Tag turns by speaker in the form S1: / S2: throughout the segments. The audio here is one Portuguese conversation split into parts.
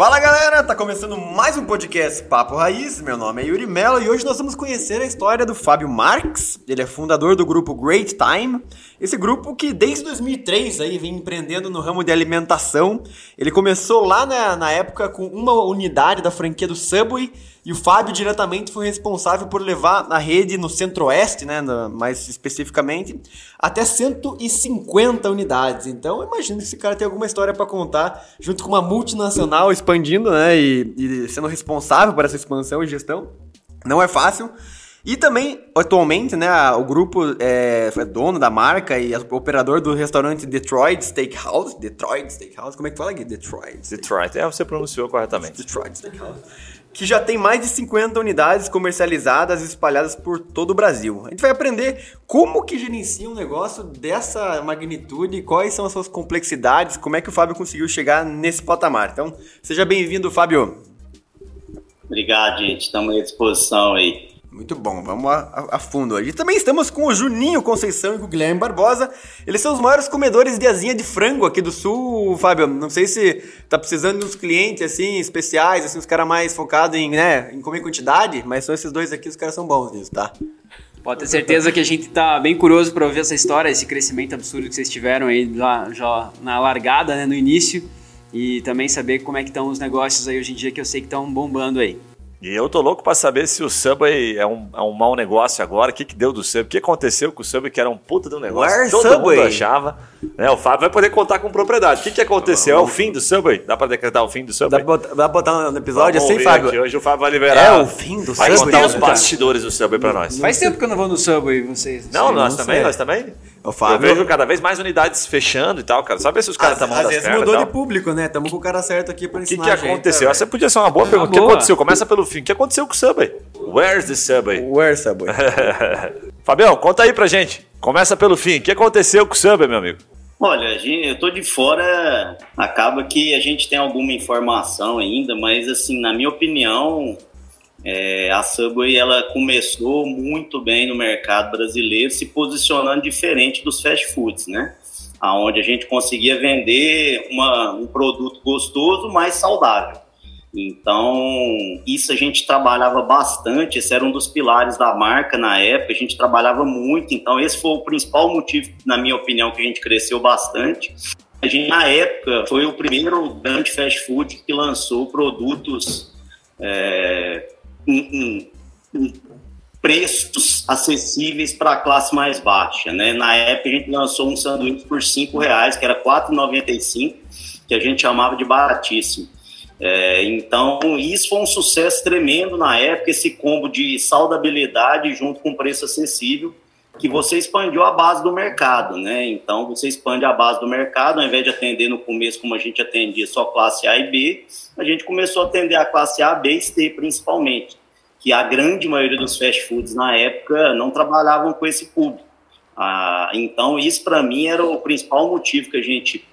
S1: Fala galera, tá começando mais um podcast Papo Raiz. Meu nome é Yuri Mello e hoje nós vamos conhecer a história do Fábio Marx. Ele é fundador do grupo Great Time. Esse grupo que desde 2003 aí vem empreendendo no ramo de alimentação. Ele começou lá na, na época com uma unidade da franquia do Subway e o Fábio diretamente foi responsável por levar a rede no centro-oeste, né, mais especificamente, até 150 unidades. Então, imagino que esse cara tem alguma história para contar, junto com uma multinacional expandindo, né, e, e sendo responsável por essa expansão e gestão. Não é fácil. E também, atualmente, né, o grupo é, é, dono da marca e operador do restaurante Detroit Steakhouse. Detroit Steakhouse, como é que fala aqui? Detroit.
S2: Detroit, é, você pronunciou corretamente.
S1: Detroit Steakhouse que já tem mais de 50 unidades comercializadas espalhadas por todo o Brasil. A gente vai aprender como que gerencia um negócio dessa magnitude, quais são as suas complexidades, como é que o Fábio conseguiu chegar nesse patamar. Então, seja bem-vindo, Fábio.
S3: Obrigado, gente. Estamos à disposição aí.
S1: Muito bom, vamos a, a, fundo hoje. E também estamos com o Juninho Conceição e com o Guilherme Barbosa. Eles são os maiores comedores de asinha de frango aqui do sul, Fábio. Não sei se tá precisando de uns clientes assim especiais, assim, os caras mais focados em, né, em comer quantidade, mas são esses dois aqui, os caras são bons nisso, tá?
S4: Pode ter certeza que a gente tá bem curioso para ouvir essa história, esse crescimento absurdo que vocês tiveram aí já, já na largada, né, no início, e também saber como é que estão os negócios aí hoje em dia que eu sei que estão bombando aí.
S2: E eu tô louco para saber se o Subway é um, é um mau negócio agora. O que, que deu do Subway? O que aconteceu com o Subway, que era um puta do negócio?
S1: Where
S2: Todo
S1: Subway?
S2: mundo achava. Né? O Fábio vai poder contar com propriedade. O que, que aconteceu? É o fim do Subway? Dá para decretar o fim do Subway?
S1: Dá pra botar, dá pra botar no episódio
S2: Vamos
S1: assim, Fábio?
S2: Aqui. Hoje o Fábio vai liberar.
S1: É o fim do
S2: vai
S1: Subway?
S2: contar os bastidores do Subway para nós.
S4: Faz tempo que eu não vou no Subway, vocês.
S2: Não, nós
S1: não
S2: também,
S1: sei.
S2: nós também.
S1: O Fábio-
S2: Eu vejo cada vez mais unidades fechando e tal, cara. Sabe se os caras
S1: Às,
S2: estão
S1: às
S2: das
S1: vezes
S2: pernas
S1: mudou de público, né? Tamo com o cara certo aqui pra
S2: O que,
S1: ensinar
S2: que
S1: a gente,
S2: aconteceu?
S1: tá,
S2: Essa podia ser uma boa pergunta. O que
S4: boa.
S2: aconteceu? Começa pelo fim. O que aconteceu com o Subway? Where's the Subway?
S1: velho? Where Subway?
S2: Fabião, conta aí pra gente. Começa pelo fim. O que aconteceu com o Subway, meu amigo?
S3: Olha, a gente- eu tô de fora, acaba que a gente tem alguma informação ainda, mas assim, na minha opinião, é, a Subway ela começou muito bem no mercado brasileiro, se posicionando diferente dos fast foods, né? Aonde a gente conseguia vender uma- um produto gostoso, mais saudável. Então, isso a gente trabalhava bastante, esse era um dos pilares da marca na época, a gente trabalhava muito, então esse foi o principal motivo, na minha opinião, que a gente cresceu bastante. A gente, na época, foi o primeiro grande fast food que lançou produtos é, em- em preços acessíveis para a classe mais baixa, né? Na época a gente lançou um sanduíche por cinco reais, que era R$ 4,95, que a gente chamava de baratíssimo. É, então, isso foi um sucesso tremendo na época, esse combo de saudabilidade junto com preço acessível, que você expandiu a base do mercado, né? Então, você expande a base do mercado, ao invés de atender no começo como a gente atendia só classe A e B, a gente começou a atender a classe A, B e C principalmente, que a grande maioria dos fast foods na época não trabalhavam com esse público. Ah, então, isso para mim era o principal motivo que a gente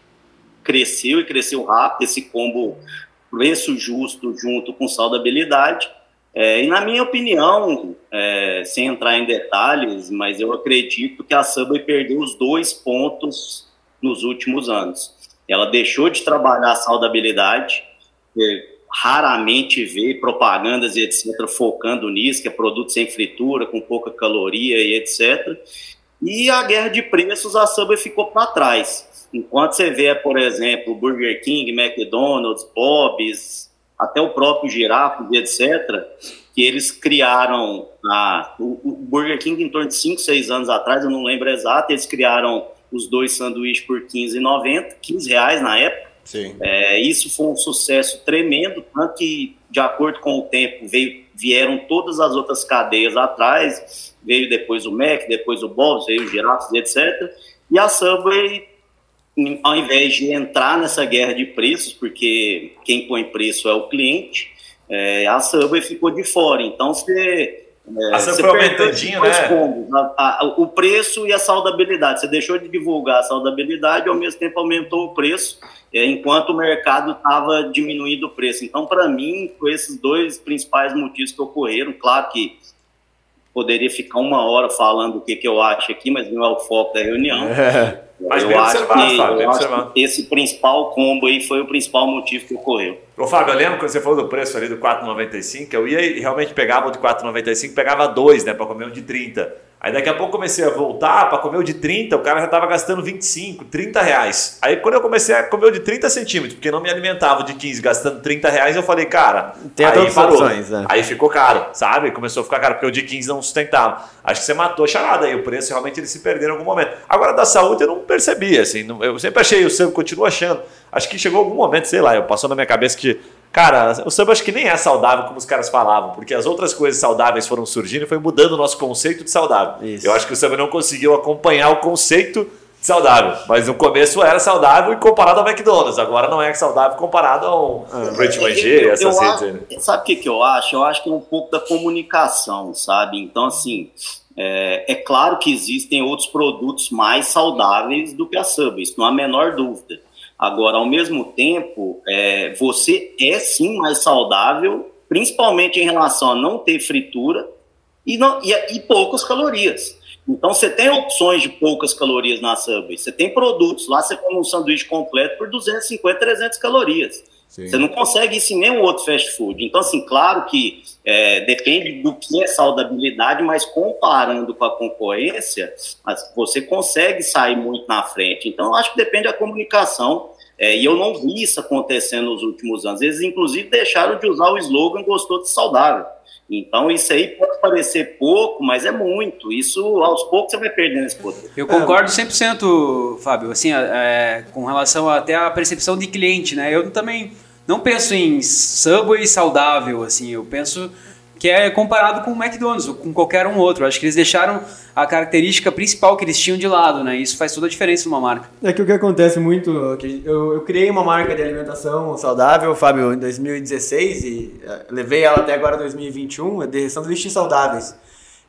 S3: cresceu e cresceu rápido, esse combo preço justo junto com saudabilidade. É, e na minha opinião, é, sem entrar em detalhes, mas eu acredito que a Subway perdeu os dois pontos nos últimos anos. Ela deixou de trabalhar a saudabilidade, é, raramente vê propagandas e etc. focando nisso, que é produto sem fritura, com pouca caloria e etc. E a guerra de preços, a Subway ficou para trás. Enquanto você vê, por exemplo, Burger King, McDonald's, Bob's, até o próprio Giraffe, etc., que eles criaram a, o, o Burger King em torno de 5, 6 anos atrás, eu não lembro exato, eles criaram os dois sanduíches por R$15,90, 15 reais na época.
S1: Sim.
S3: É, isso foi um sucesso tremendo, tanto que, de acordo com o tempo, veio, vieram todas as outras cadeias atrás, veio depois o Mac, depois o Bob's, veio o Giraffes, etc. E a Subway, ao invés de entrar nessa guerra de preços, porque quem põe preço é o cliente, é, a Subway ficou de fora. Então, você É, a foi aumentandinho, né? A, a, o preço e a saudabilidade. Você deixou de divulgar a saudabilidade e ao mesmo tempo aumentou o preço, é, enquanto o mercado estava diminuindo o preço. Então, para mim, com esses dois principais motivos que ocorreram, claro que poderia ficar uma hora falando o que, que eu acho aqui, mas não é o foco da reunião. É. Mas eu, acho, que, Fábio, eu acho que esse principal combo aí foi o principal motivo que ocorreu.
S2: Ô Fábio, eu lembro quando você falou do preço ali do 4,95, eu ia e realmente pegava o de 4,95, pegava dois, né, para comer um de 30. Aí daqui a pouco comecei a voltar para comer o de 30, o cara já estava gastando 25, 30 reais. Aí quando eu comecei a comer o de 30 centímetros, porque não me alimentava de 15 gastando 30 reais, eu falei, cara,
S1: Tem aí parou. Opções, né?
S2: Aí ficou caro, sabe? Começou a ficar caro, porque o de 15 não sustentava. Acho que você matou a charada aí, o preço realmente ele se perdeu em algum momento. Agora da saúde eu não percebi, assim, eu sempre achei, o seu continuo achando. Acho que chegou algum momento, sei lá, eu passou na minha cabeça que Cara, o samba acho que nem é saudável como os caras falavam, porque as outras coisas saudáveis foram surgindo e foi mudando o nosso conceito de saudável. Isso. Eu acho que o samba não conseguiu acompanhar o conceito de saudável, mas no começo era saudável e comparado ao McDonald's, agora não é saudável comparado ao ah, Manger, essas
S3: coisas. Sabe o que, que eu acho? Eu acho que é um pouco da comunicação, sabe? Então, assim, é, é claro que existem outros produtos mais saudáveis do que a Subway, isso não há a menor dúvida. Agora, ao mesmo tempo, é, você é sim mais saudável, principalmente em relação a não ter fritura e, não, e, e poucas calorias. Então, você tem opções de poucas calorias na Subway. Você tem produtos lá, você come um sanduíche completo por 250, 300 calorias. Você não consegue isso em nenhum outro fast food. Então, assim, claro que é, depende do que é saudabilidade, mas comparando com a concorrência, você consegue sair muito na frente. Então, acho que depende da comunicação. É, e eu não vi isso acontecendo nos últimos anos. Eles, inclusive, deixaram de usar o slogan gostou de saudável. Então, isso aí pode parecer pouco, mas é muito. Isso, aos poucos, você vai perdendo esse poder.
S4: Eu concordo 100%, Fábio, assim, é, com relação até à percepção de cliente, né? Eu também não penso em Subway saudável, assim, eu penso que é comparado com o McDonald's ou com qualquer um outro. Acho que eles deixaram a característica principal que eles tinham de lado, né? Isso faz toda a diferença numa marca.
S1: É que o que acontece muito, eu, eu criei uma marca de alimentação saudável, Fábio, em 2016 e eh, levei ela até agora 2021, é de sanduíches saudáveis.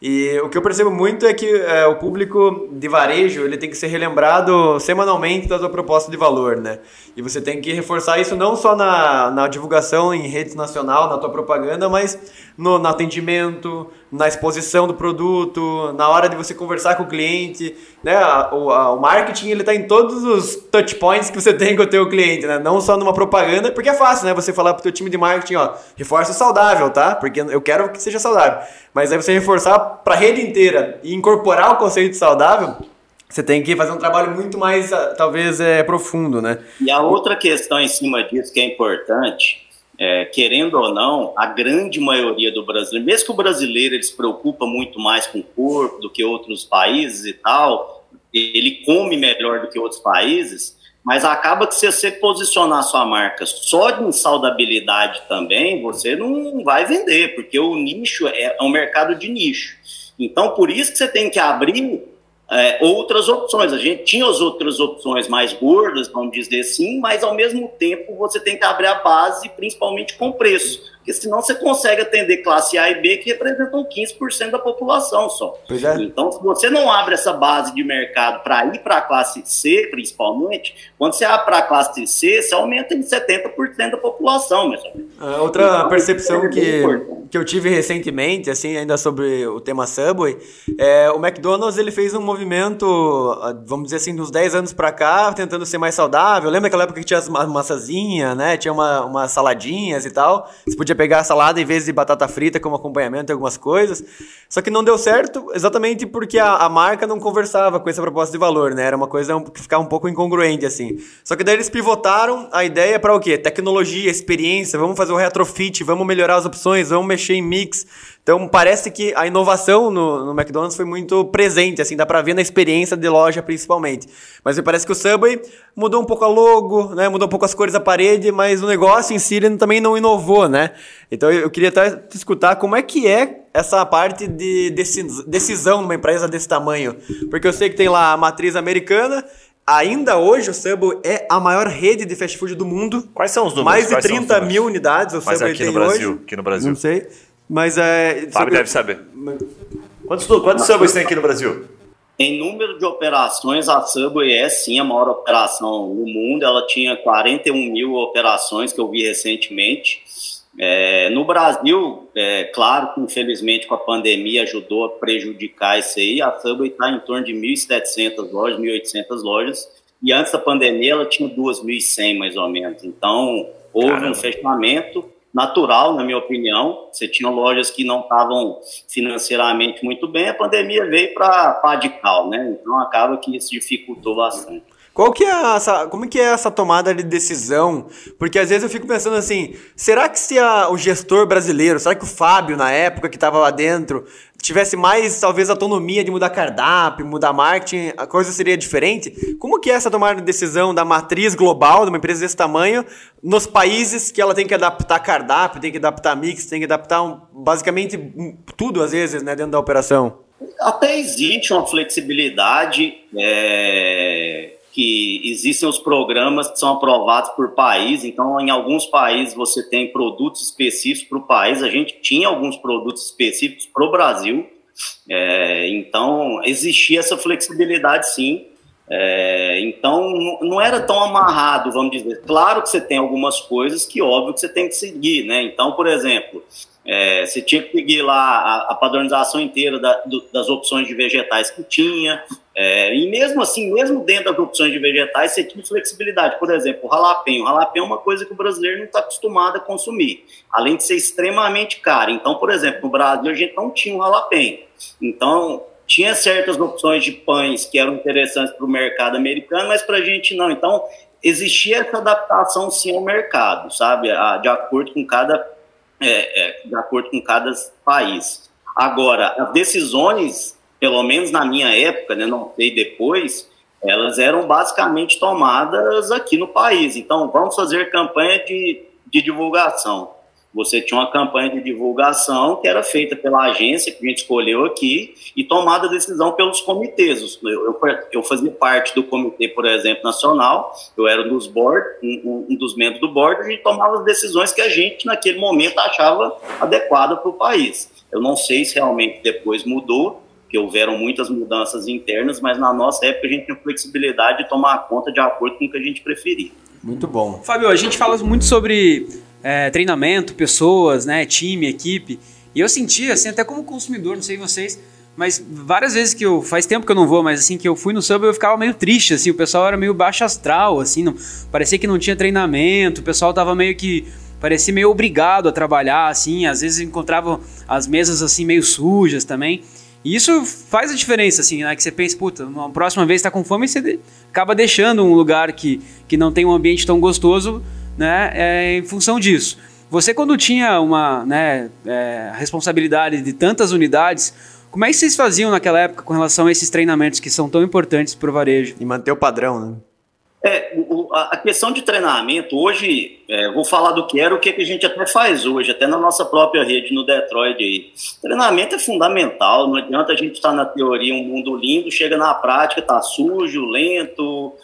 S1: E o que eu percebo muito é que é, o público de varejo ele tem que ser relembrado semanalmente da sua proposta de valor, né? E você tem que reforçar isso não só na, na divulgação em rede nacional, na tua propaganda, mas no, no atendimento, na exposição do produto, na hora de você conversar com o cliente, né? O, a, o marketing ele está em todos os touch points que você tem com o teu cliente, né? Não só numa propaganda, porque é fácil, né? Você falar para o teu time de marketing, ó, reforça saudável, tá? Porque eu quero que seja saudável. Mas aí você reforçar para a rede inteira e incorporar o conceito de saudável, você tem que fazer um trabalho muito mais, ah, talvez, é, profundo, né?
S3: E a outra questão em cima disso que é importante, é, querendo ou não, a grande maioria do brasileiro, mesmo que o brasileiro ele se preocupa muito mais com o corpo do que outros países e tal, ele come melhor do que outros países, mas acaba que se você posicionar sua marca só de saudabilidade também, você não vai vender, porque o nicho é, é um mercado de nicho. Então, por isso que você tem que abrir é, outras opções. A gente tinha as outras opções mais gordas, vamos dizer assim, mas ao mesmo tempo você tem que abrir a base, principalmente com preço. Porque senão você consegue atender classe A e B, que representam 15% da população só. É. Então, se você não abre essa base de mercado para ir para a classe C, principalmente, quando você abre para a classe C, você aumenta em 70% da população, ou menos.
S1: Ah, outra então, percepção é que, que eu tive recentemente, assim, ainda sobre o tema Subway, é o McDonald's ele fez um movimento, ah, vamos dizer assim, dos 10 anos para cá, tentando ser mais saudável. Lembra aquela época que tinha as massazinhas, né? Tinha uma, umas saladinhas e tal. Você podia pegar a salada em vez de batata frita como acompanhamento e algumas coisas. Só que não deu certo exatamente porque a, a, marca não conversava com essa proposta de valor, né? Era uma coisa que ficava um pouco incongruente, assim. Só que daí eles pivotaram a ideia para o quê? Tecnologia, experiência, vamos fazer o retrofit, vamos melhorar as opções, vamos mexer em mix. Então parece que a inovação no, no McDonald's foi muito presente, assim, dá pra ver na experiência de loja principalmente. Mas me parece que o Subway mudou um pouco a logo, né? Mudou um pouco as cores da parede, mas o negócio em si ele também não inovou, né? Então eu queria até escutar como é que é essa parte de decisão numa empresa desse tamanho. Porque eu sei que tem lá a matriz americana Ainda hoje o Subway é a maior rede de fast food do mundo.
S2: Quais são os números?
S1: Mais de 30 mil unidades o
S2: Mas
S1: Subway
S2: aqui no Brasil, hoje. Aqui no Brasil.
S1: Não sei. Mas é.
S2: Fábio sobre... deve saber. Quantos, quantos Subways tem aqui no Brasil?
S3: Em número de operações, a Subway é sim a maior operação no mundo. Ela tinha 41 mil operações que eu vi recentemente. É, no Brasil, é, claro que infelizmente com a pandemia ajudou a prejudicar isso aí. A Subway está em torno de 1.700 lojas, 1.800 lojas. E antes da pandemia ela tinha 2.100 mais ou menos. Então houve Caramba. um fechamento natural, na minha opinião. Você tinha lojas que não estavam financeiramente muito bem, a pandemia veio para pá de cal, né? Então acaba que isso dificultou bastante.
S1: Qual que é essa, como que é essa tomada de decisão? Porque às vezes eu fico pensando assim, será que se a, o gestor brasileiro, será que o Fábio na época que estava lá dentro tivesse mais talvez autonomia de mudar cardápio, mudar marketing, a coisa seria diferente? Como que é essa tomada de decisão da matriz global de uma empresa desse tamanho nos países que ela tem que adaptar cardápio, tem que adaptar mix, tem que adaptar um, basicamente tudo às vezes, né, dentro da operação?
S3: Até existe uma flexibilidade é que existem os programas que são aprovados por país, então em alguns países você tem produtos específicos para o país, a gente tinha alguns produtos específicos para o Brasil, é, então existia essa flexibilidade sim, é, então não era tão amarrado, vamos dizer. Claro que você tem algumas coisas que óbvio que você tem que seguir, né? Então, por exemplo, é, você tinha que seguir lá a, a padronização inteira da, do, das opções de vegetais que tinha, é, e mesmo assim, mesmo dentro das opções de vegetais, você tinha flexibilidade. Por exemplo, o ralapenho. O ralapenho é uma coisa que o brasileiro não está acostumado a consumir, além de ser extremamente caro. Então, por exemplo, no Brasil a gente não tinha o ralapenho. Então, tinha certas opções de pães que eram interessantes para o mercado americano, mas para a gente não. Então, existia essa adaptação sim ao mercado, sabe? De acordo com cada é, é, de acordo com cada país. Agora, as decisões, pelo menos na minha época, né, não sei depois, elas eram basicamente tomadas aqui no país. Então, vamos fazer campanha de, de divulgação você tinha uma campanha de divulgação que era feita pela agência que a gente escolheu aqui e tomada a decisão pelos comitês. Eu, eu, eu, fazia parte do comitê, por exemplo, nacional, eu era um dos, board, um, um dos membros do board, a gente tomava as decisões que a gente, naquele momento, achava adequada para o país. Eu não sei se realmente depois mudou, que houveram muitas mudanças internas, mas na nossa época a gente tinha flexibilidade de tomar conta de acordo com o que a gente preferia.
S1: Muito bom.
S4: Fábio, a gente fala muito sobre é, treinamento, pessoas, né, time, equipe. E eu senti, assim, até como consumidor, não sei vocês, mas várias vezes que eu. Faz tempo que eu não vou, mas assim, que eu fui no sub eu ficava meio triste, assim, o pessoal era meio baixo astral, assim, não, parecia que não tinha treinamento, o pessoal tava meio que. Parecia meio obrigado a trabalhar, assim, às vezes encontrava as mesas assim meio sujas também. E isso faz a diferença, assim, né? Que você pensa, puta, uma próxima vez tá com fome e você acaba deixando um lugar que, que não tem um ambiente tão gostoso né, é, em função disso. Você, quando tinha uma né, é, responsabilidade de tantas unidades, como é que vocês faziam naquela época com relação a esses treinamentos que são tão importantes para o varejo?
S1: E manter o padrão, né?
S3: É, a questão de treinamento, hoje, é, vou falar do que era o que a gente até faz hoje, até na nossa própria rede no Detroit. Aí. Treinamento é fundamental, não adianta a gente estar na teoria um mundo lindo, chega na prática, tá sujo, lento,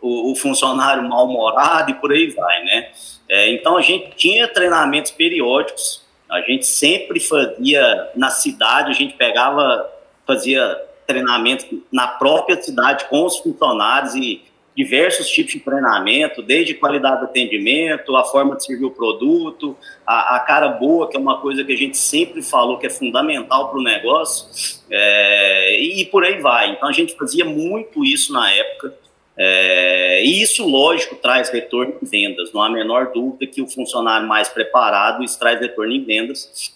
S3: o, o funcionário mal-humorado e por aí vai, né? É, então a gente tinha treinamentos periódicos, a gente sempre fazia na cidade, a gente pegava, fazia treinamento na própria cidade com os funcionários e diversos tipos de treinamento, desde qualidade do atendimento, a forma de servir o produto, a, a cara boa, que é uma coisa que a gente sempre falou que é fundamental para o negócio, é, e, e por aí vai. Então a gente fazia muito isso na época. É, e isso, lógico, traz retorno em vendas. Não há a menor dúvida que o funcionário mais preparado isso traz retorno em vendas.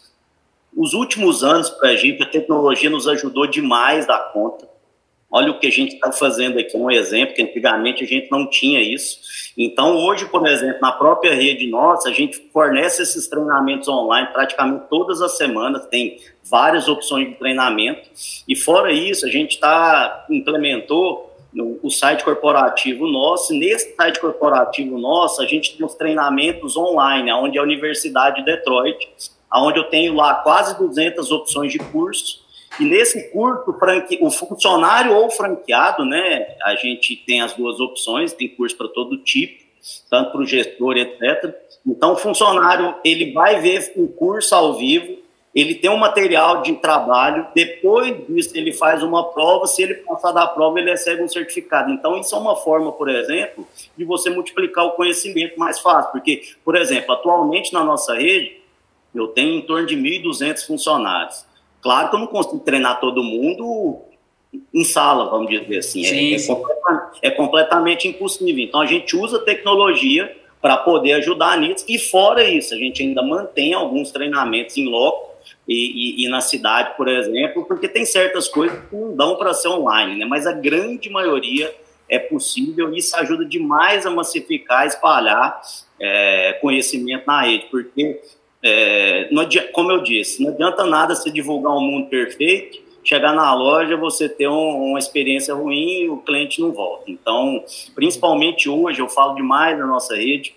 S3: Os últimos anos, para a gente, a tecnologia nos ajudou demais da conta. Olha o que a gente está fazendo aqui, um exemplo, que antigamente a gente não tinha isso. Então, hoje, por exemplo, na própria rede nossa, a gente fornece esses treinamentos online praticamente todas as semanas, tem várias opções de treinamento. E fora isso, a gente tá, implementou no, o site corporativo nosso. Nesse site corporativo nosso, a gente tem os treinamentos online, onde é a Universidade de Detroit, onde eu tenho lá quase 200 opções de curso. E nesse curso, o funcionário ou franqueado, né, a gente tem as duas opções, tem curso para todo tipo, tanto para o gestor, etc. Então, o funcionário, ele vai ver o curso ao vivo, ele tem um material de trabalho, depois disso ele faz uma prova, se ele passar da prova, ele recebe um certificado. Então, isso é uma forma, por exemplo, de você multiplicar o conhecimento mais fácil, porque, por exemplo, atualmente na nossa rede, eu tenho em torno de 1.200 funcionários. Claro que eu não consigo treinar todo mundo em sala, vamos dizer assim.
S4: Sim,
S3: é,
S4: sim.
S3: É, completamente, é, completamente impossível. Então, a gente usa tecnologia para poder ajudar nisso. E fora isso, a gente ainda mantém alguns treinamentos em loco e, e, e na cidade, por exemplo, porque tem certas coisas que não dão para ser online, né? mas a grande maioria é possível e isso ajuda demais a massificar, espalhar é, conhecimento na rede, porque, é, adianta, como eu disse, não adianta nada se divulgar um mundo perfeito, chegar na loja, você ter um, uma experiência ruim e o cliente não volta. Então, principalmente hoje, eu falo demais na nossa rede,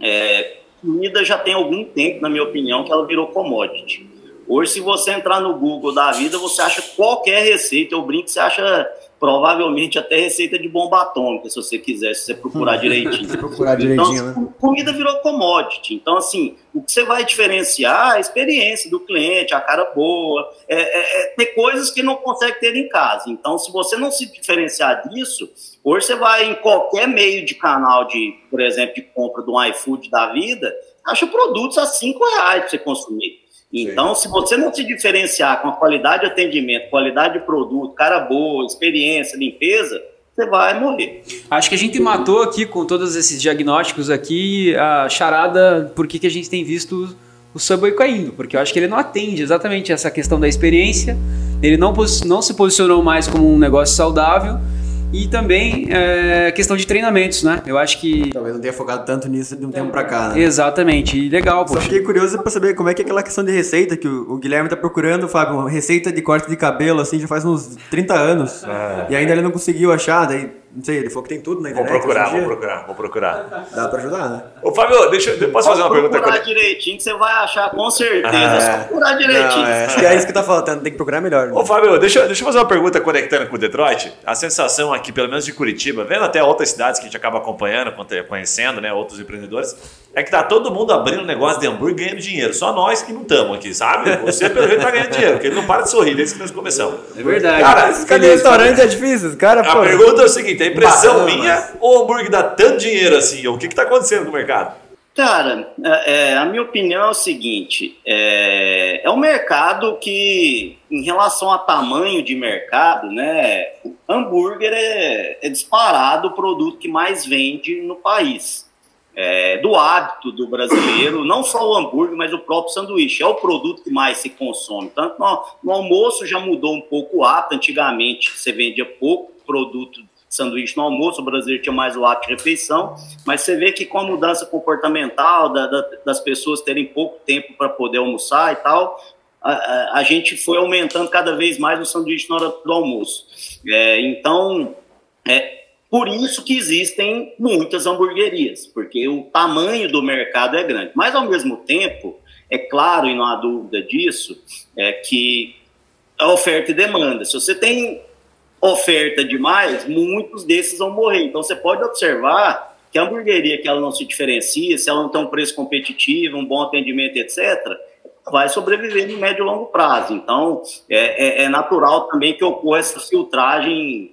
S3: é, comida já tem algum tempo, na minha opinião, que ela virou commodity. Hoje, se você entrar no Google da vida, você acha qualquer receita. Eu brinco, você acha provavelmente até receita de bomba atômica, se você quiser, se você procurar direitinho.
S1: se procurar direitinho,
S3: então,
S1: né?
S3: comida virou commodity. Então, assim, o que você vai diferenciar é a experiência do cliente, a cara boa, é, é, é ter coisas que não consegue ter em casa. Então, se você não se diferenciar disso, hoje você vai em qualquer meio de canal de, por exemplo, de compra do iFood da vida, acha produtos a cinco reais para você consumir. Então, Sim. se você não se diferenciar com a qualidade de atendimento, qualidade de produto, cara boa, experiência, limpeza, você vai morrer.
S4: Acho que a gente matou aqui com todos esses diagnósticos aqui a charada por que, que a gente tem visto o Subway caindo, porque eu acho que ele não atende exatamente essa questão da experiência, ele não, não se posicionou mais como um negócio saudável e também é, questão de treinamentos, né? Eu acho que.
S1: Talvez não tenha focado tanto nisso de um tempo pra cá, né?
S4: Exatamente, e legal,
S1: Só
S4: poxa.
S1: fiquei curioso pra saber como é que é aquela questão de receita que o, o Guilherme tá procurando, Fábio, uma receita de corte de cabelo, assim, já faz uns 30 anos. E ainda ele não conseguiu achar, daí, não sei, ele falou que tem tudo na
S2: Vou
S1: internet.
S2: procurar,
S1: hoje em
S2: vou procurar, vou procurar.
S1: Dá pra ajudar, né?
S2: Ô, Fábio, deixa eu posso fazer uma pergunta?
S3: procurar direitinho que você vai achar com certeza.
S2: Ah,
S3: é só procurar direitinho.
S1: Não, é, acho que é isso que tá faltando, tem que procurar melhor. né?
S2: Ô, Fábio, deixa, eu- deixa eu fazer uma pergunta conectando com o Detroit. A sensação aqui, pelo menos de Curitiba, vendo até outras cidades que a gente acaba acompanhando, conhecendo, né, outros empreendedores, é que tá todo mundo abrindo negócio de hambúrguer e ganhando dinheiro. Só nós que não estamos aqui, sabe? Você, pelo jeito, tá ganhando dinheiro, porque ele não para de sorrir desde que nós começamos.
S4: É verdade.
S2: Cara,
S1: Esses caras de restaurante é difícil, os caras,
S2: A
S1: pô.
S2: pergunta é o seguinte: é impressão minha ou o hambúrguer dá tanto dinheiro assim? O que que tá acontecendo no mercado?
S3: Cara, é, é, a minha opinião é o seguinte: é, é um mercado que, em relação a tamanho de mercado, né, hambúrguer é, é disparado o produto que mais vende no país. É, do hábito do brasileiro, não só o hambúrguer, mas o próprio sanduíche. É o produto que mais se consome. Tanto no, no almoço já mudou um pouco o hábito. Antigamente você vendia pouco produto sanduíche no almoço, o brasileiro tinha mais o hábito de refeição, mas você vê que com a mudança comportamental da- da- das pessoas terem pouco tempo para poder almoçar e tal, a, a- a gente foi aumentando cada vez mais o sanduíche na hora do almoço. É, então, é por isso que existem muitas hamburguerias, porque o tamanho do mercado é grande. Mas, ao mesmo tempo, é claro, e não há dúvida disso, é que a oferta e demanda. Se você tem oferta demais, muitos desses vão morrer. Então, você pode observar que a hamburgueria que ela não se diferencia, se ela não tem um preço competitivo, um bom atendimento, etc., vai sobreviver no médio e longo prazo. Então, é, é- é natural também que ocorra essa filtragem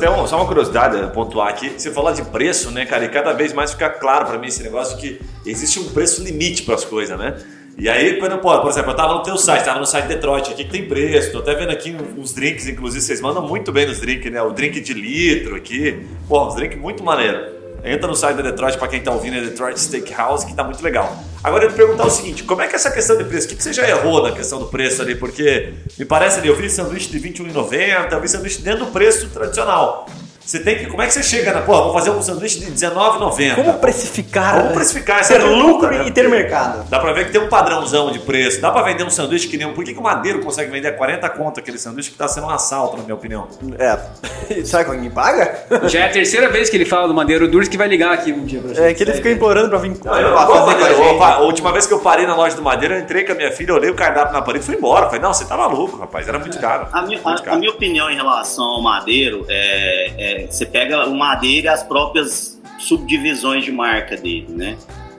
S2: Tem um- só uma curiosidade a pontuar aqui. Você fala de preço, né, cara? E cada vez mais fica claro pra mim esse negócio que existe um preço limite para as coisas, né? E aí, quando, por exemplo, eu tava no teu site, tava no site Detroit aqui que tem preço, tô até vendo aqui uns drinks, inclusive, vocês mandam muito bem nos drinks, né? O drink de litro aqui, pô, uns drinks muito maneiro. Entra no site da Detroit para quem tá ouvindo, é Detroit Steakhouse, que tá muito legal. Agora eu te perguntar o seguinte, como é que é essa questão de preço? O que, que você já errou na questão do preço ali? Porque me parece ali, eu vi sanduíche de R$ 21,90, eu vi sanduíche dentro do preço tradicional. Você tem que. Como é que você chega na. Pô, vou fazer um sanduíche de R$19,90.
S1: Como precificar?
S2: Como precificar essa
S1: Ter lucro
S2: pergunta, né?
S1: e ter mercado.
S2: Dá pra ver que tem um padrãozão de preço. Dá pra vender um sanduíche que nem um. Por que, que o Madeiro consegue vender a 40 conto aquele sanduíche que tá sendo um assalto, na minha opinião?
S1: É. Sabe como alguém paga?
S4: Já é a terceira vez que ele fala do Madeiro Durs que vai ligar aqui um dia pra gente.
S1: É que ele fica implorando pra vir
S2: Não, eu
S1: pra
S2: não vou,
S1: fazer
S2: Madeiro.
S1: gente.
S2: Opa, A última vez que eu parei na loja do Madeira, eu entrei com a minha filha, olhei o cardápio na parede e fui embora. Falei, não, você tá maluco, rapaz. Era muito caro.
S3: A minha,
S2: Muito
S3: a-
S2: caro.
S3: a minha opinião em relação ao madeiro é, é você pega o madeiro e as próprias subdivisões de marca dele, né?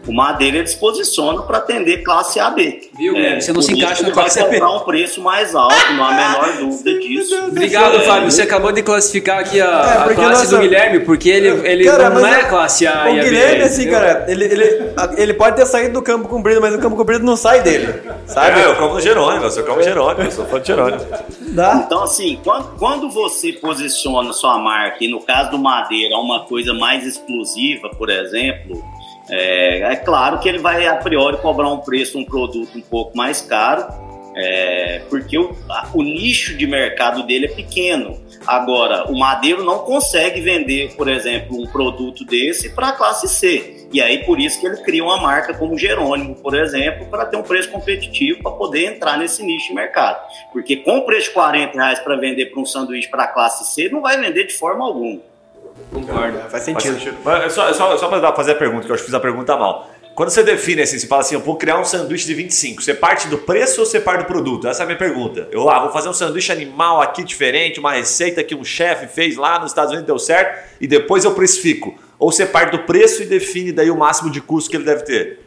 S3: O madeiro ele se posiciona para atender classe AB.
S4: Viu, Guilherme? Você não se encaixa na classe
S3: vai
S4: AB.
S3: cobrar um preço mais alto, não há a menor dúvida disso.
S4: Obrigado,
S3: É,
S4: Fábio. Você acabou de classificar aqui a,
S1: É,
S4: a classe
S1: nossa-
S4: do Guilherme, porque ele, ele
S1: Cara,
S4: não é
S1: o-
S4: classe A
S1: O
S4: e a B.
S1: Guilherme, assim,
S4: entendeu?
S1: cara, ele, ele, ele pode ter saído do campo comprido, mas o campo comprido não sai dele. Sabe?
S2: É, eu como Jerônimo, eu sou como Jerônimo, eu sou fã de Jerônimo.
S1: Dá.
S3: Então, assim, quando, quando você posiciona sua marca, e no caso do Madeira, uma coisa mais exclusiva, por exemplo, é, é claro que ele vai, a priori, cobrar um preço, um produto um pouco mais caro, é, porque o, o nicho de mercado dele é pequeno. Agora, o Madeiro não consegue vender, por exemplo, um produto desse para a classe C. E aí, por isso que ele cria uma marca como Jerônimo, por exemplo, para ter um preço competitivo para poder entrar nesse nicho de mercado. Porque com o preço de 40 reais para vender para um sanduíche para a classe C, não vai vender de forma alguma.
S4: Concordo.
S1: Faz
S2: Faz
S1: sentido.
S2: sentido. Mas é só, é só, só pra fazer a pergunta, que eu acho que fiz a pergunta mal. Quando você define assim, você fala assim, eu vou criar um sanduíche de 25, você parte do preço ou você parte do produto? Essa é a minha pergunta. Eu ah, vou fazer um sanduíche animal aqui diferente, uma receita que um chefe fez lá nos Estados Unidos deu certo, e depois eu precifico. Ou você parte do preço e define daí o máximo de custo que ele deve ter.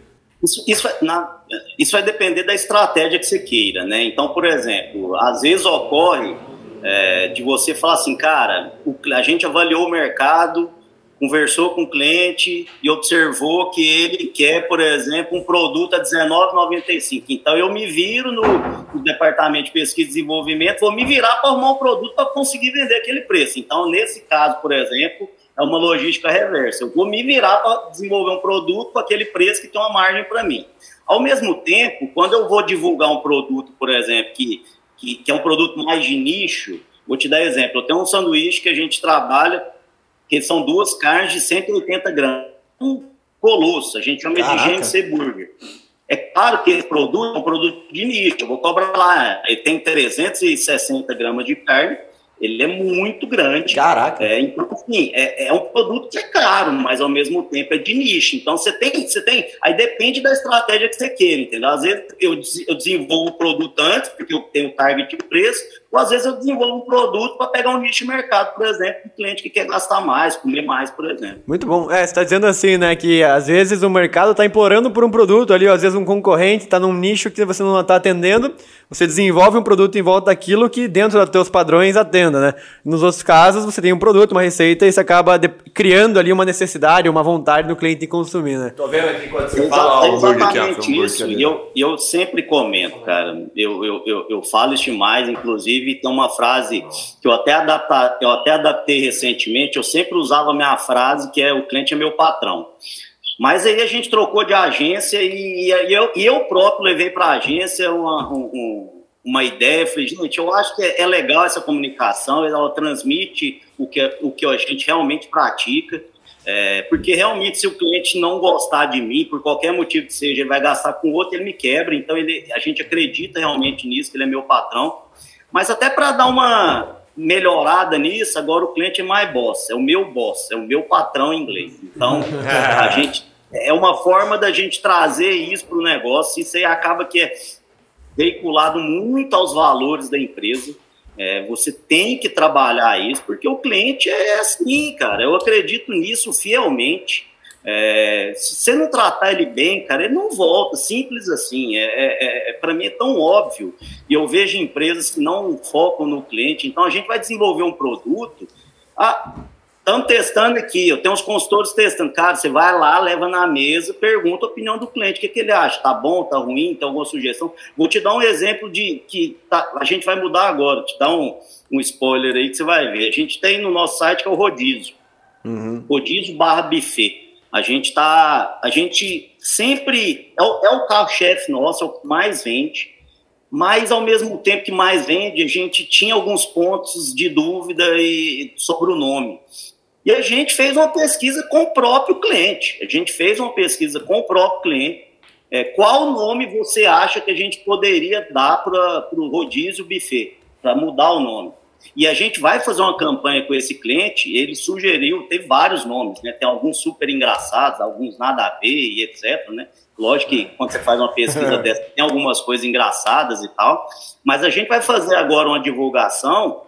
S3: Isso, isso, vai, na- isso vai depender da estratégia que você queira, né? Então, por exemplo, às vezes ocorre é, de você falar assim, cara, o a gente avaliou o mercado, conversou com o cliente e observou que ele quer, por exemplo, um produto a R$19,95. Então, eu me viro no, no departamento de pesquisa e desenvolvimento, vou me virar para arrumar um produto para conseguir vender aquele preço. Então, nesse caso, por exemplo, é uma logística reversa. Eu vou me virar para desenvolver um produto com aquele preço que tem uma margem para mim. Ao mesmo tempo, quando eu vou divulgar um produto, por exemplo, que, que, que é um produto mais de nicho, vou te dar exemplo. Eu tenho um sanduíche que a gente trabalha, que são duas carnes de 180 gramas. Um colosso, a gente chama
S1: Caraca.
S3: de GNC Burger. É claro que esse produto é um produto de nicho. Eu vou cobrar lá, ele tem 360 gramas de carne, ele é muito grande.
S1: Caraca.
S3: É, então, assim, é, é um produto que é caro, mas ao mesmo tempo é de nicho. Então, você tem, você tem. Aí depende da estratégia que você queira, entendeu? Às vezes eu, eu desenvolvo o produto antes, porque eu tenho target de preço, ou às vezes eu desenvolvo um produto para pegar um nicho de mercado, por exemplo, um cliente que quer gastar mais, comer mais, por exemplo.
S1: Muito bom. É, você tá dizendo assim, né, que às vezes o mercado tá implorando por um produto ali, ó, às vezes um concorrente tá num nicho que você não tá atendendo, você desenvolve um produto em volta daquilo que dentro dos teus padrões atenda, né? Nos outros casos, você tem um produto, uma receita e você acaba de- criando ali uma necessidade, uma vontade do cliente em consumir, né?
S2: Tô vendo aqui quando você
S3: Exa-
S2: fala o hambúrguer aqui, ó,
S3: exatamente isso.
S2: ali.
S3: E eu, eu sempre comento, cara. Eu, eu, eu, eu falo isso demais, inclusive, tem uma frase que eu até, eu até adaptei recentemente. Eu sempre usava a minha frase, que é o cliente é meu patrão. Mas aí a gente trocou de agência e, e eu, e eu próprio levei para a agência uma, um- um- uma ideia. Falei, gente, eu acho que é, é legal essa comunicação, ela transmite o que, o que a gente realmente pratica. É, porque realmente, se o cliente não gostar de mim, por qualquer motivo que seja, ele vai gastar com outro, ele me quebra. Então, ele, a gente acredita realmente nisso, que ele é meu patrão. Mas até para dar uma melhorada nisso, agora o cliente é my boss, é o meu boss, é o meu patrão em inglês. Então, a gente é uma forma da gente trazer isso para o negócio. Isso aí acaba que é veiculado muito aos valores da empresa. É, você tem que trabalhar isso, porque o cliente é assim, cara. Eu acredito nisso fielmente. É, se você não tratar ele bem, cara, ele não volta. Simples assim. É, é, é para mim é tão óbvio. E eu vejo empresas que não focam no cliente. Então a gente vai desenvolver um produto. Ah, Estamos testando aqui, eu tenho uns consultores testando. Cara, você vai lá, leva na mesa, pergunta a opinião do cliente, o que, que ele acha? Tá bom, tá ruim, tem alguma sugestão? Vou te dar um exemplo de que tá- a gente vai mudar agora, te dar um, um spoiler aí que você vai ver. A gente tem no nosso site que é o rodízio. Rodízio barra buffet. A gente tá. A gente sempre. É o, é o carro-chefe nosso, é o que mais vende mas ao mesmo tempo que mais vende, a gente tinha alguns pontos de dúvida e, sobre o nome. E a gente fez uma pesquisa com o próprio cliente. A gente fez uma pesquisa com o próprio cliente. É, qual nome você acha que a gente poderia dar para o rodízio buffet? Para mudar o nome. E a gente vai fazer uma campanha com esse cliente, ele sugeriu, tem vários nomes, né? Tem alguns super engraçados, alguns nada a ver e etc, né? Lógico que quando você faz uma pesquisa dessa, tem algumas coisas engraçadas e tal, mas a gente vai fazer agora uma divulgação,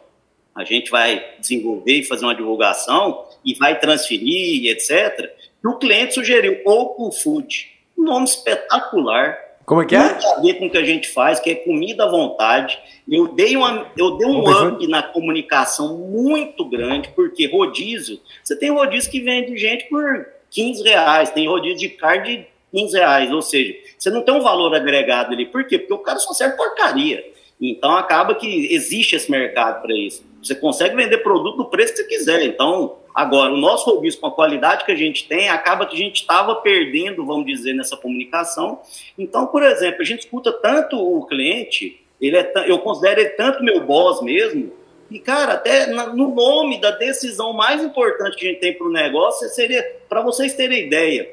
S3: a gente vai desenvolver e fazer uma divulgação e vai transferir e etc. E o cliente sugeriu Open Food, um nome espetacular,
S1: como é que é?
S3: Muito a ver com o que a gente faz, que é comida à vontade. Eu dei, uma, eu dei um up na comunicação muito grande, porque rodízio, você tem rodízio que vende gente por 15 reais, tem rodízio de carne de 15 reais, ou seja, você não tem um valor agregado ali. Por quê? Porque o cara só serve porcaria. Então acaba que existe esse mercado para isso. Você consegue vender produto no preço que você quiser. Então, Agora, o nosso rodízio, com a qualidade que a gente tem, acaba que a gente estava perdendo, vamos dizer, nessa comunicação. Então, por exemplo, a gente escuta tanto o cliente, ele é eu considero ele tanto meu boss mesmo, e, cara, até no nome da decisão mais importante que a gente tem para o negócio, seria, para vocês terem ideia,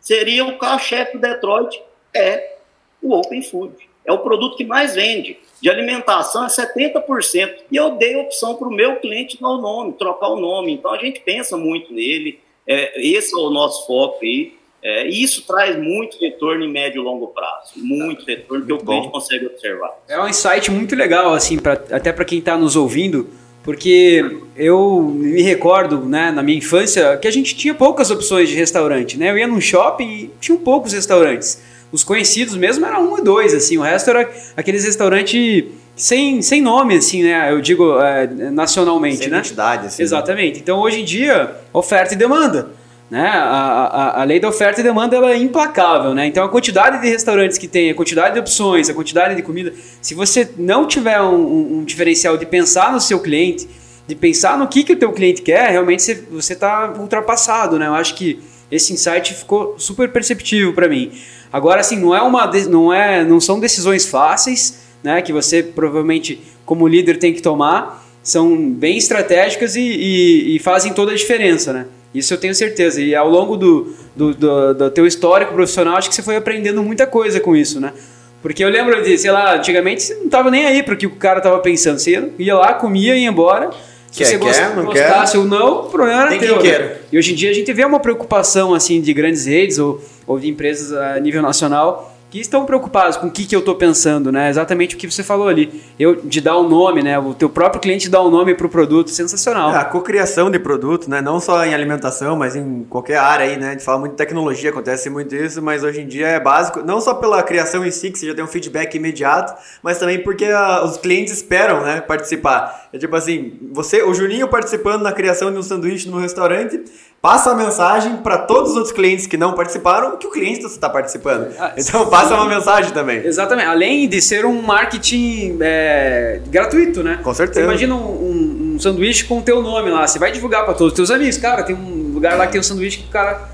S3: seria o carro-chefe do Detroit, é o Open Food. É o produto que mais vende de alimentação é 70%. E eu dei opção para o meu cliente dar o nome, trocar o nome. Então a gente pensa muito nele. É, esse é o nosso foco aí. É, e isso traz muito retorno em médio e longo prazo. Muito retorno que o cliente consegue observar.
S4: É um insight muito legal, assim, pra, até para quem está nos ouvindo, porque eu me recordo, né, na minha infância, que a gente tinha poucas opções de restaurante, né? Eu ia num shopping e tinham poucos restaurantes os conhecidos mesmo eram um e dois, assim, o resto era aqueles restaurantes sem, sem nome, assim, né? Eu digo é, nacionalmente, sem
S1: né? identidade, assim.
S4: Exatamente. Então, hoje em dia, oferta e demanda. Né? A, a, a lei da oferta e demanda ela é implacável, né? Então a quantidade de restaurantes que tem, a quantidade de opções, a quantidade de comida, se você não tiver um, um, um diferencial de pensar no seu cliente, de pensar no que, que o teu cliente quer, realmente você está ultrapassado, né? Eu acho que esse insight ficou super perceptível para mim. Agora, assim, não é uma, não é, não são decisões fáceis, né? Que você provavelmente como líder tem que tomar. São bem estratégicas e, e, e fazem toda a diferença, né? Isso eu tenho certeza. E ao longo do, do, do, do teu histórico profissional, acho que você foi aprendendo muita coisa com isso, né? Porque eu lembro de, sei lá, antigamente você não tava nem aí para o que o cara tava pensando. Você ia lá, comia, ia embora. Se quer, você quer, não gostasse quer. ou não, o problema era Tem teu. Né? E hoje em dia a gente vê uma preocupação assim de grandes redes ou ou de empresas a nível nacional que estão preocupados com o que, que eu estou pensando, né? Exatamente o que você falou ali. Eu de dar o um nome, né? O teu próprio cliente dá o um nome para o produto, sensacional.
S1: É, a cocriação de produto, né? Não só em alimentação, mas em qualquer área aí, né? A gente fala muito de tecnologia, acontece muito isso, mas hoje em dia é básico, não só pela criação em si, que você já tem um feedback imediato, mas também porque a, os clientes esperam, né? Participar. É tipo assim, você, o Juninho participando na criação de um sanduíche no restaurante, passa a mensagem para todos os outros clientes que não participaram que o cliente está participando. Ah, então passa uma mensagem também.
S4: Exatamente. Além de ser um marketing é, gratuito, né?
S1: Com certeza.
S4: Você imagina um, um, um sanduíche com o teu nome lá. Você vai divulgar para todos os teus amigos. Cara, tem um lugar lá que tem um sanduíche que o cara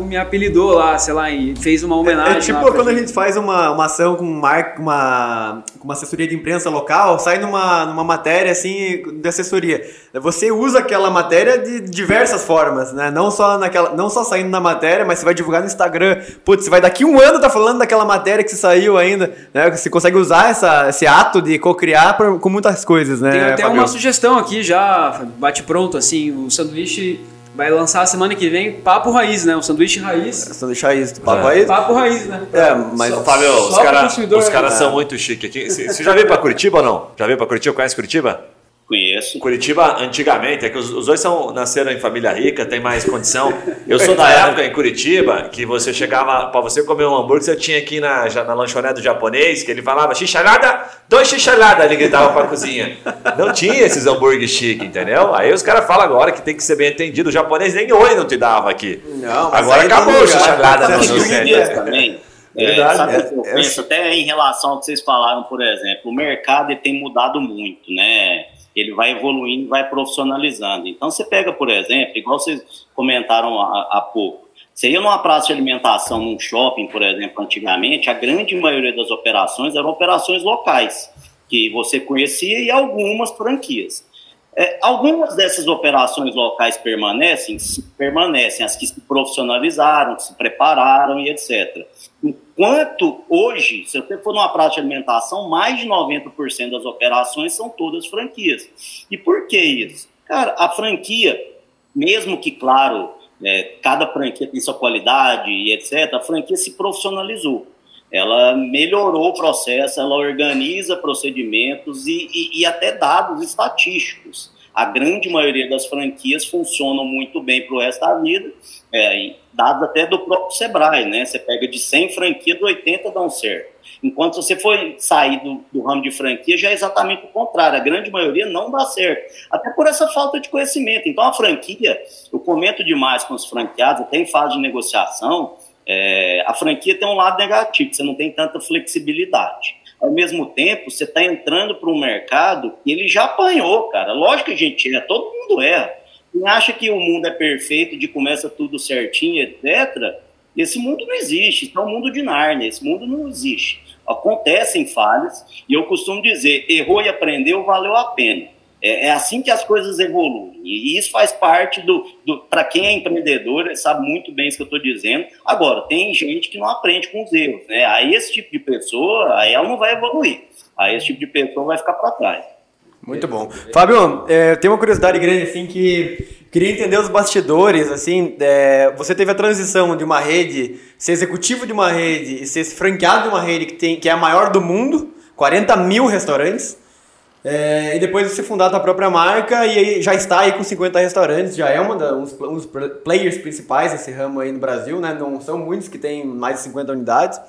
S4: me apelidou lá, sei lá, e fez uma homenagem. É, é
S1: tipo quando a gente faz uma, uma ação com uma, uma, uma assessoria de imprensa local, sai numa, numa matéria assim de assessoria. Você usa aquela matéria de diversas formas, né? Não só, naquela, não só saindo na matéria, mas você vai divulgar no Instagram. Putz, você vai daqui um ano tá falando daquela matéria que você saiu ainda, né? Você consegue usar essa, esse ato de co-criar com muitas coisas, né?
S4: Tem até Fabio? uma sugestão aqui já, bate pronto, assim, o sanduíche Vai lançar semana que vem Papo Raiz, né? O sanduíche raiz.
S1: É, sanduíche raiz. Papo é. raiz?
S4: Papo raiz, né?
S1: É, mas...
S2: Só, Fábio, os caras cara são muito chiques. Você já veio pra Curitiba ou não? Já veio pra Curitiba? Conhece Curitiba?
S3: Conheço.
S2: Curitiba, antigamente, é que os, os, dois são, nasceram em família rica, tem mais condição. Eu sou da época em Curitiba que você chegava, para você comer um hambúrguer, você tinha aqui na, na lanchonete do japonês, que ele falava xixalada, dois xixalada, ele gritava para a cozinha. Não tinha esses hambúrgueres chiques, entendeu? Aí os caras falam agora que tem que ser bem entendido. O japonês nem oi não te dava aqui.
S1: Não,
S2: agora acabou o xixalada no, no
S3: centro. Também. É, sabe é, eu é, penso até em relação ao que vocês falaram, por exemplo, o mercado tem mudado muito, né? Ele vai evoluindo, vai profissionalizando. Então, você pega, por exemplo, igual vocês comentaram há, pouco, você ia numa praça de alimentação, num shopping, por exemplo, antigamente, a grande maioria das operações eram operações locais, que você conhecia e algumas franquias. É, algumas dessas operações locais permanecem, permanecem, as que se profissionalizaram, que se prepararam e etc. Enquanto hoje, se você for numa praça de alimentação, mais de 90% das operações são todas franquias. E por que isso? Cara, a franquia, mesmo que, claro, é, cada franquia tem sua qualidade e etc., a franquia se profissionalizou ela melhorou o processo, ela organiza procedimentos e, e, e, até dados estatísticos. A grande maioria das franquias funcionam muito bem para o resto da vida, é, dados até do próprio Sebrae, né? Você pega de 100 franquias, 80 dão certo. Enquanto você for sair do, do, ramo de franquia, já é exatamente o contrário. A grande maioria não dá certo. Até por essa falta de conhecimento. Então, a franquia, eu comento demais com os franqueados, até em fase de negociação, é, a franquia tem um lado negativo, você não tem tanta flexibilidade. Ao mesmo tempo, você está entrando para um mercado que ele já apanhou, cara. Lógico que a gente erra, todo mundo erra. Quem acha que o mundo é perfeito, de começa tudo certinho, etc., esse mundo não existe. Isso é um mundo de Narnia, esse mundo não existe. Acontecem falhas, e eu costumo dizer: errou e aprendeu, valeu a pena. É, é, assim que as coisas evoluem. E isso faz parte do. do Para quem é empreendedor, sabe muito bem isso que eu estou dizendo. Agora, tem gente que não aprende com os erros. Né? Aí esse tipo de pessoa, aí ela não vai evoluir. Aí esse tipo de pessoa vai ficar para trás.
S1: Muito bom. Fábio, é, tem uma curiosidade grande, assim, que queria entender os bastidores, assim, é, você teve a transição de uma rede, ser executivo de uma rede e ser franqueado de uma rede que, tem, que é a maior do mundo, 40 mil restaurantes, é, e depois você fundar a tua própria marca e já está aí com 50 restaurantes, já é uma da, um dos players principais desse ramo aí no Brasil, né? Não são muitos que têm mais de 50 unidades.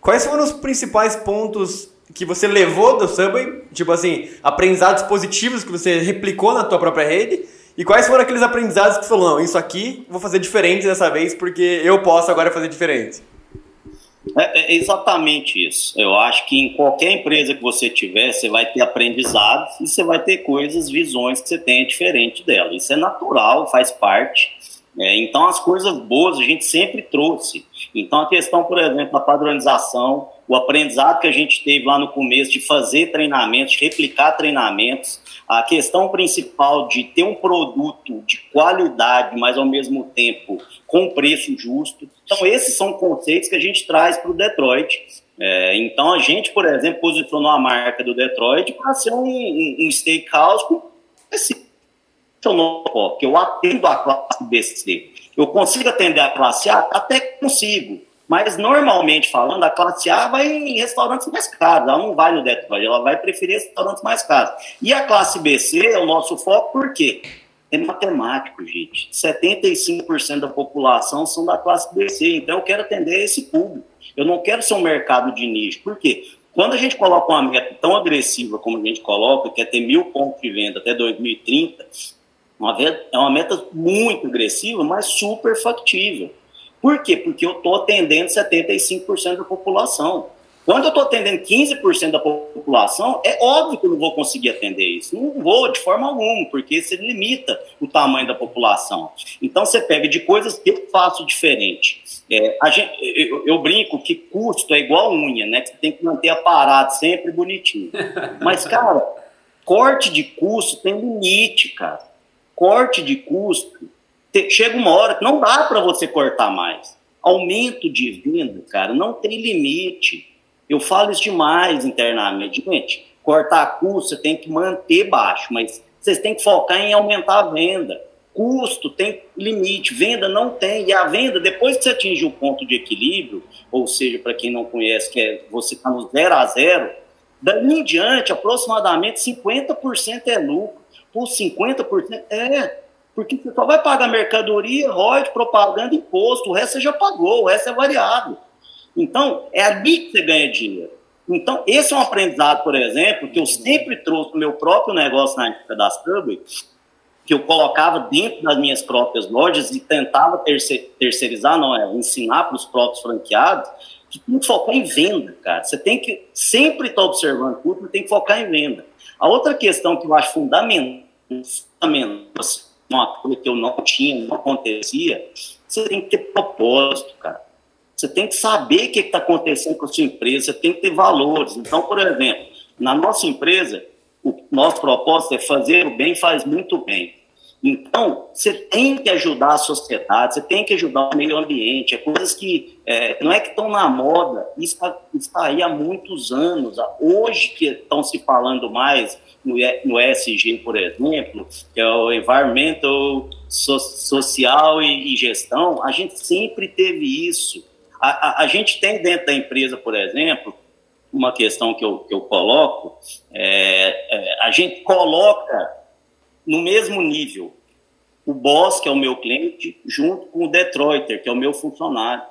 S1: Quais foram os principais pontos que você levou do Subway? Tipo assim, aprendizados positivos que você replicou na tua própria rede? E quais foram aqueles aprendizados que você falou, não, isso aqui vou fazer diferente dessa vez porque eu posso agora fazer diferente?
S3: É, é, exatamente isso. Eu acho que em qualquer empresa que você tiver, você vai ter aprendizados e você vai ter coisas, visões que você tenha diferente dela. Isso é natural, faz parte. É, então, as coisas boas a gente sempre trouxe. Então, a questão, por exemplo, da padronização, o aprendizado que a gente teve lá no começo de fazer treinamentos, de replicar treinamentos, a questão principal de ter um produto de qualidade, mas ao mesmo tempo com preço justo. Então, esses são conceitos que a gente traz para o Detroit. É, então, a gente, por exemplo, posicionou a marca do Detroit para ser um, um, um steakhouse com esse que eu atendo a classe BC. Eu consigo atender a classe A? Até consigo. Mas, normalmente falando, a classe A vai em restaurantes mais caros, ela não vai no Detroit, ela vai preferir restaurantes mais caros. E a classe BC é o nosso foco, por quê? É matemático, gente. 75% da população são da classe BC, então eu quero atender esse público. Eu não quero ser um mercado de nicho. Por quê? Quando a gente coloca uma meta tão agressiva como a gente coloca, que é ter mil pontos de venda até 2030, é uma meta muito agressiva, mas super factível. Por quê? Porque eu estou atendendo 75% da população. Quando eu estou atendendo 15% da população, é óbvio que eu não vou conseguir atender isso. Não vou, de forma alguma, porque isso limita o tamanho da população. Então, você pega de coisas que eu faço diferente. É, gente, eu, eu, brinco que custo é igual unha, né? Que você tem que manter aparado sempre bonitinho. Mas, cara, corte de custo tem limite, cara. Corte de custo chega uma hora que não dá para você cortar mais. Aumento de venda, cara, não tem limite. Eu falo isso demais internamente. Gente, cortar custo você tem que manter baixo, mas vocês têm que focar em aumentar a venda. Custo tem limite, venda não tem. E a venda, depois que você atinge o ponto de equilíbrio, ou seja, para quem não conhece, que é você está no zero a zero, daí em diante, aproximadamente 50% é lucro. Por 50% é porque você só vai pagar mercadoria, royalties, propaganda, imposto, o resto você já pagou, o resto é variável. Então, é ali que você ganha dinheiro. Então, esse é um aprendizado, por exemplo, que eu sempre trouxe no meu próprio negócio na época da Subway, que eu colocava dentro das minhas próprias lojas e tentava terceirizar, não é, ensinar para os próprios franqueados, que tem que focar em venda, cara. Você tem que sempre estar observando tudo, tem que focar em venda. A outra questão que eu acho fundamental, fundamental uma coisa que eu não tinha, não acontecia, você tem que ter propósito, cara. Você tem que saber o que está acontecendo com a sua empresa, você tem que ter valores. Então, por exemplo, na nossa empresa, o nosso propósito é fazer o bem, faz muito bem. Então, você tem que ajudar a sociedade, você tem que ajudar o meio ambiente, é coisas que é, não é que estão na moda, está, está aí há muitos anos. Hoje que estão se falando mais no, no ESG, por exemplo, que é o Environmental, so, Social e, e, Gestão, a gente sempre teve isso. A, a, a, gente tem dentro da empresa, por exemplo, uma questão que eu, que eu coloco, é, é, a gente coloca no mesmo nível o boss, que é o meu cliente, junto com o Detroiter, que é o meu funcionário.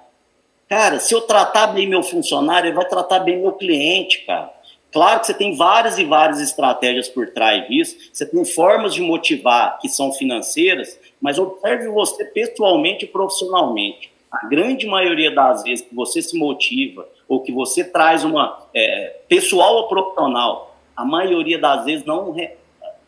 S3: Cara, se eu tratar bem meu funcionário, ele vai tratar bem meu cliente, cara. Claro que você tem várias e várias estratégias por trás disso, você tem formas de motivar que são financeiras, mas observe você pessoalmente e profissionalmente. A grande maioria das vezes que você se motiva ou que você traz uma é, pessoal ou profissional, a maioria das vezes não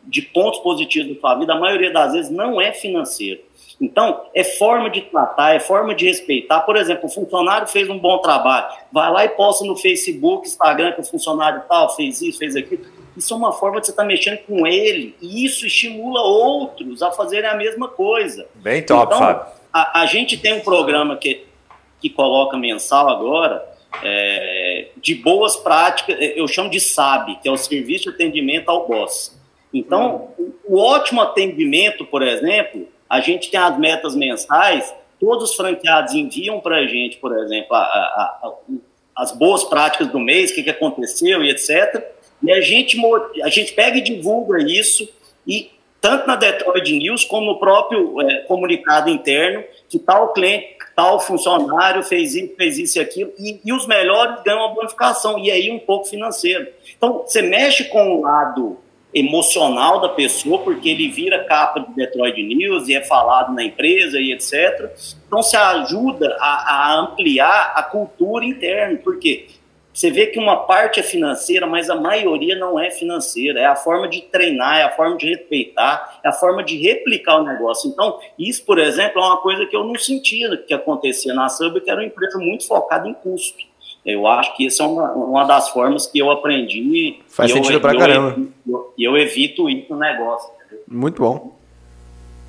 S3: de pontos positivos da sua vida, a maioria das vezes não é financeiro. Então, é forma de tratar, é forma de respeitar. Por exemplo, o funcionário fez um bom trabalho, vai lá e posta no Facebook, Instagram que o funcionário tal fez isso, fez aquilo. Isso é uma forma de você estar tá mexendo com ele, e isso estimula outros a fazerem a mesma coisa.
S2: Bem top, então, Fábio.
S3: A, a gente tem um programa que, que coloca mensal agora, é, de boas práticas, eu chamo de SAB, que é o Serviço de Atendimento ao Boss. Então, o ótimo atendimento, por exemplo, a gente tem as metas mensais, todos os franqueados enviam para a gente, por exemplo, a, a, a, as boas práticas do mês, o que, que aconteceu e etc. E a gente, a gente pega e divulga isso, e tanto na Detroit News como no próprio é, comunicado interno, que tal cliente, tal funcionário fez isso, fez isso e aquilo, e, e os melhores ganham uma bonificação, e aí um pouco financeiro. Então, você mexe com o lado emocional da pessoa, porque ele vira capa de Detroit News e é falado na empresa e etc. Então, se ajuda a, a ampliar a cultura interna, porque você vê que uma parte é financeira, mas a maioria não é financeira. É a forma de treinar, é a forma de respeitar, é a forma de replicar o negócio. Então, isso, por exemplo, é uma coisa que eu não sentia que acontecia na Sub, que era uma empresa muito focada em custo. Eu acho que essa é uma, uma das formas que eu aprendi.
S1: Faz sentido eu, pra eu, caramba.
S3: E eu, eu, evito isso no negócio.
S1: Muito bom.